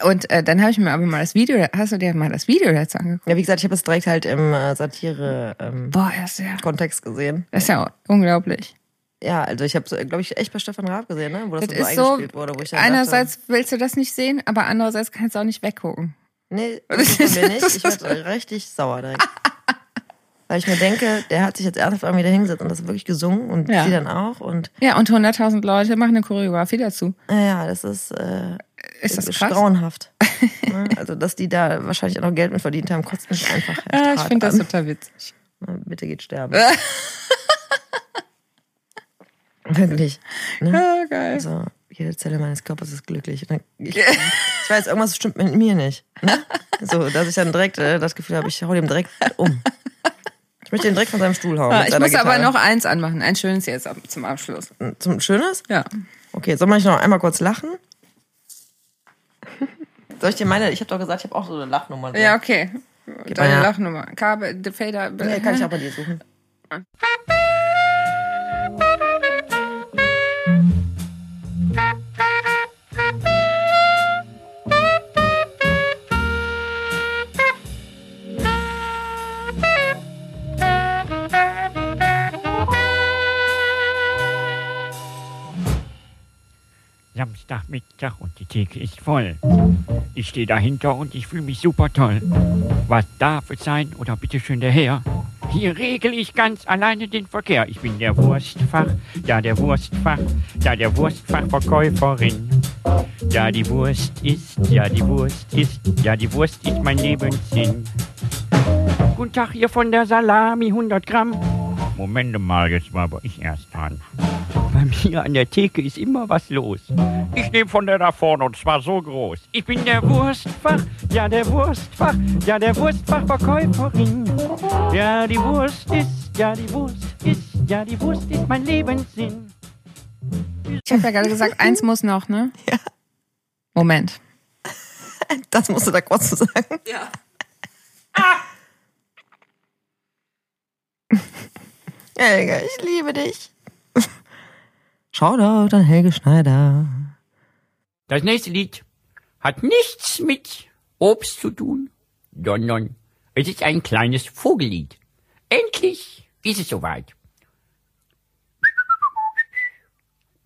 Und äh, dann habe ich mir aber mal das Video, hast du dir mal das Video dazu angeguckt?
Ja, wie gesagt, ich habe es direkt halt im äh, Satire-Kontext
das ist ja,
gesehen.
das ist ja unglaublich.
Ja, also ich habe, glaube ich, echt bei Stefan Raab gesehen, ne? wo das,
Das
so
ist so,
eingespielt wurde. Wo ich dann
einerseits willst du das nicht sehen, aber andererseits kannst du auch nicht weggucken.
Dachte, nee, das ist von mir nicht. Ich werde richtig sauer direkt. Weil ich mir denke, der hat sich jetzt ernsthaft irgendwie da hingesetzt und das wirklich gesungen und
Ja.
sie dann auch. Und
Ja, und 100.000 Leute machen eine Choreografie dazu.
ja, das ist, äh,
Ist das krass?
grauenhaft. Ne? also, dass die da wahrscheinlich auch noch Geld mit verdient haben, kotzt mich einfach.
Ja, ich
hart
finde das total witzig.
Na, Bitte geht sterben. Wirklich. Ne?
Ja, geil.
Also, jede Zelle meines Körpers ist glücklich. Ich, ich weiß, irgendwas stimmt mit mir nicht. Ne? So, dass ich dann direkt äh, das Gefühl habe, ich hau dem direkt um. Ich möchte ihn direkt von seinem Stuhl hauen. Mit
ich muss aber
Gitarre.
noch eins anmachen, ein schönes jetzt zum Abschluss.
Zum Schönes?
Ja.
Okay, soll ich noch einmal kurz lachen? Soll ich dir meine, ich habe doch gesagt, ich habe auch so eine Lachnummer. drin.
Ja, okay.
Gib
Deine. Lachnummer. Kabel, der Fader.
Ja, kann ich auch bei dir suchen.
Samstagmittag und die Theke ist voll. Ich stehe dahinter und ich fühle mich super toll. Was darf es sein oder bitteschön der Herr? Hier regel ich ganz alleine den Verkehr. Ich bin der Wurstfach, ja der Wurstfach, ja der Wurstfachverkäuferin. Ja die Wurst ist, ja die Wurst ist, ja die Wurst ist mein Lebenssinn. Guten Tag, ihr von der Salami, 100 Gramm. Moment mal, jetzt war aber ich erst dran. Mir an der Theke ist immer was los. Ich nehme von der da vorne und zwar so groß. Ich bin der Wurstfach, ja der Wurstfach, ja der Wurstfachverkäuferin. Ja die Wurst ist, ja die Wurst ist, ja die Wurst ist mein Lebenssinn.
Ich habe ja gerade gesagt, eins muss noch, ne? Ja. Moment.
Das musst du da kurz zu sagen.
Ja.
Helge, ich liebe dich. Shoutout an Helge Schneider.
Das nächste Lied hat nichts mit Obst zu tun, sondern es ist ein kleines Vogellied. Endlich ist es soweit.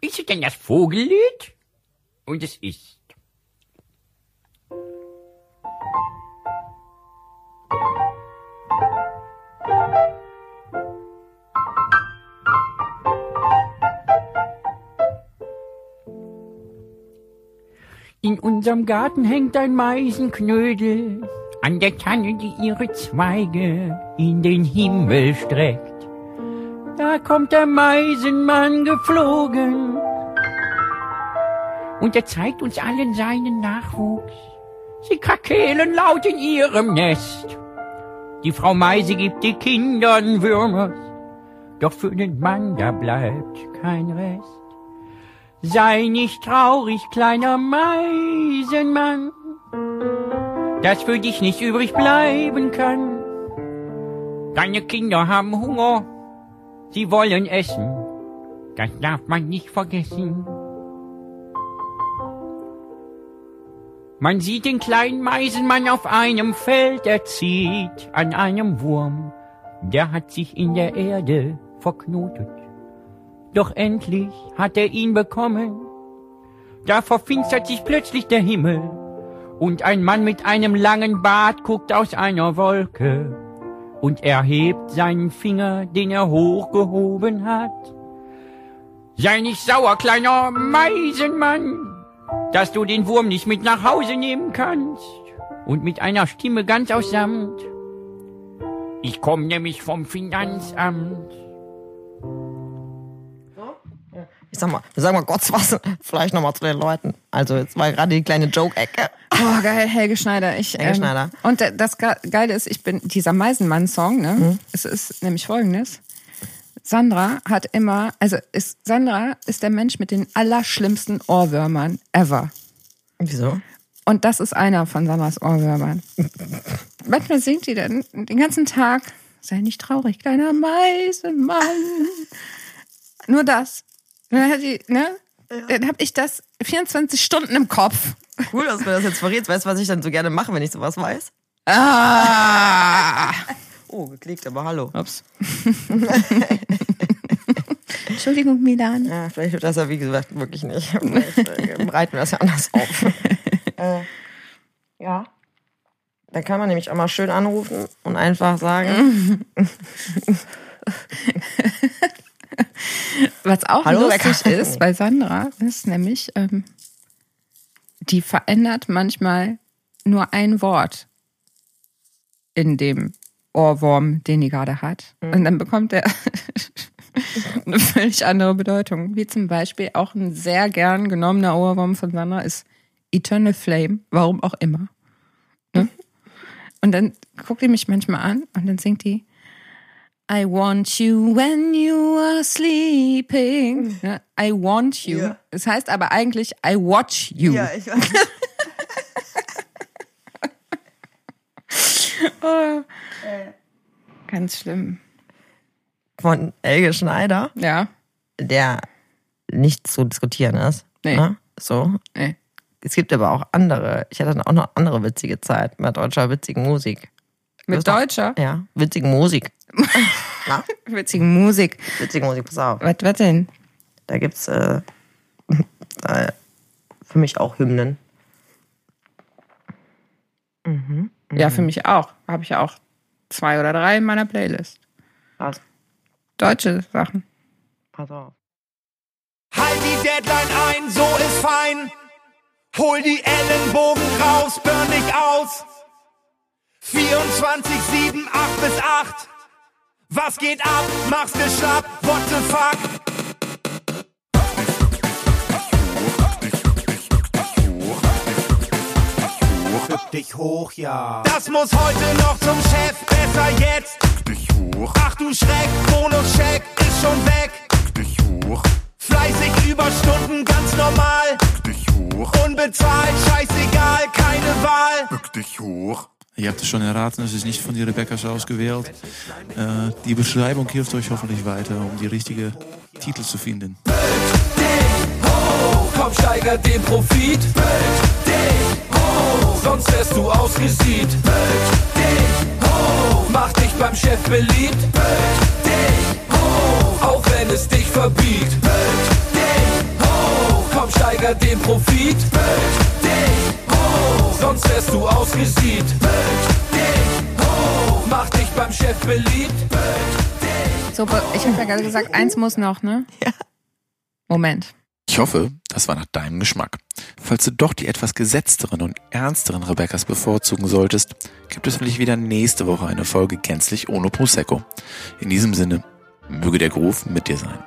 Ist es denn das Vogellied? Und es ist. In unserem Garten hängt ein Meisenknödel an der Tanne, die ihre Zweige in den Himmel streckt. Da kommt der Meisenmann geflogen und er zeigt uns allen seinen Nachwuchs. Sie krakeelen laut in ihrem Nest. Die Frau Meise gibt den Kindern Würmer, doch für den Mann da bleibt kein Rest. Sei nicht traurig, kleiner Meisenmann, dass für dich nicht übrig bleiben kann. Deine Kinder haben Hunger, sie wollen essen, das darf man nicht vergessen. Man sieht den kleinen Meisenmann auf einem Feld, er zieht an einem Wurm, der hat sich in der Erde verknotet. Doch endlich hat er ihn bekommen. Da verfinstert sich plötzlich der Himmel Und ein Mann mit einem langen Bart guckt aus einer Wolke. Und er hebt seinen Finger, den er hochgehoben hat. Sei nicht sauer, kleiner Meisenmann, dass du den Wurm nicht mit nach Hause nehmen kannst. Und mit einer Stimme ganz aus Samt. Ich komme nämlich vom Finanzamt.
Ich sag mal, wir sagen mal Gott was, vielleicht nochmal zu den Leuten. Also jetzt war gerade die kleine Joke-Ecke.
Oh, geil, Helge Schneider. Ich,
Helge Schneider.
Und das Ge- Geile ist, ich bin dieser Meisenmann-Song, ne?
Mhm.
Es ist nämlich folgendes. Sandra hat immer, also ist, Sandra ist der Mensch mit den allerschlimmsten Ohrwürmern ever.
Wieso?
Und das ist einer von Sandras Ohrwürmern. Manchmal singt die dann den ganzen Tag, sei nicht traurig, kleiner Meisenmann. Nur das. Dann hat die, ne? Dann hab ich das 24 Stunden im Kopf.
Cool, dass du mir das jetzt verrätst. Weißt du, was ich dann so gerne mache, wenn ich sowas weiß?
Ah!
Oh, geklickt, aber hallo.
Ups. Entschuldigung, Milan.
Ja, vielleicht wird das ja, wie gesagt, wirklich nicht. Vielleicht äh, bereiten wir das ja anders auf. äh, ja. Da kann man nämlich auch mal schön anrufen und einfach sagen,
Was auch
Hallo,
lustig ist bei Sandra, ist nämlich, ähm, die verändert manchmal nur ein Wort in dem Ohrwurm, den die gerade hat. Und dann bekommt er eine völlig andere Bedeutung. Wie zum Beispiel auch ein sehr gern genommener Ohrwurm von Sandra ist Eternal Flame, warum auch immer. Ne? Und dann guckt die mich manchmal an und dann singt die I want you when you are sleeping. Ja, I want you.
Ja.
Das heißt aber eigentlich I watch you.
Ja, ich weiß.
Oh. Ganz schlimm.
von Elge Schneider,
Ja.
der nicht zu diskutieren ist.
Nee.
Ne? So.
Nee.
Es gibt aber auch andere. Ich hatte dann auch noch andere witzige Zeit mit deutscher witzigen Musik.
Mit deutscher?
Ja, witzigen Musik. Na?
Witzigen Musik.
Witzige Musik, pass auf.
Was, was denn?
Da gibt's äh, äh, für mich auch Hymnen. Mhm.
Ja, für mich auch. Habe ich auch zwei oder drei in meiner Playlist.
Was?
Deutsche Sachen.
Pass auf.
Halt die Deadline ein, so ist fein. Hol die Ellenbogen raus, burn dich aus. 24, 7, 8 bis 8. Was geht ab? Mach's dir schlapp, what the fuck?
Dich hoch, ja.
Das muss heute noch zum Chef, besser jetzt.
Dich hoch,
Ach du Schreck, Bonuscheck ist schon weg.
dich hoch,
Fleißig Überstunden, ganz normal.
dich hoch,
Unbezahlt, scheißegal, keine Wahl.
bück dich hoch.
Ihr habt es schon erraten, es ist nicht von die Rebecca's ausgewählt. Äh, die Beschreibung hilft euch hoffentlich weiter, um die richtige Titel zu finden.
Komm, steiger den Profit. Dich hoch. Sonst wärst du ausgesieht. Dich hoch. Mach dich beim Chef beliebt. Dich hoch. Auch wenn es dich verbiegt. Dich hoch. Komm, steiger den Profit. Dich hoch. Sonst wärst du ausgesieht. Bück dich hoch. Mach dich beim Chef beliebt. Bück dich
So, ich habe ja gerade gesagt, eins muss noch, ne? Ja. Moment.
Ich hoffe, das war nach deinem Geschmack. Falls du doch die etwas gesetzteren und ernsteren Rebeccas bevorzugen solltest, gibt es vielleicht wieder nächste Woche eine Folge gänzlich ohne Prosecco. In diesem Sinne, möge der Groove mit dir sein.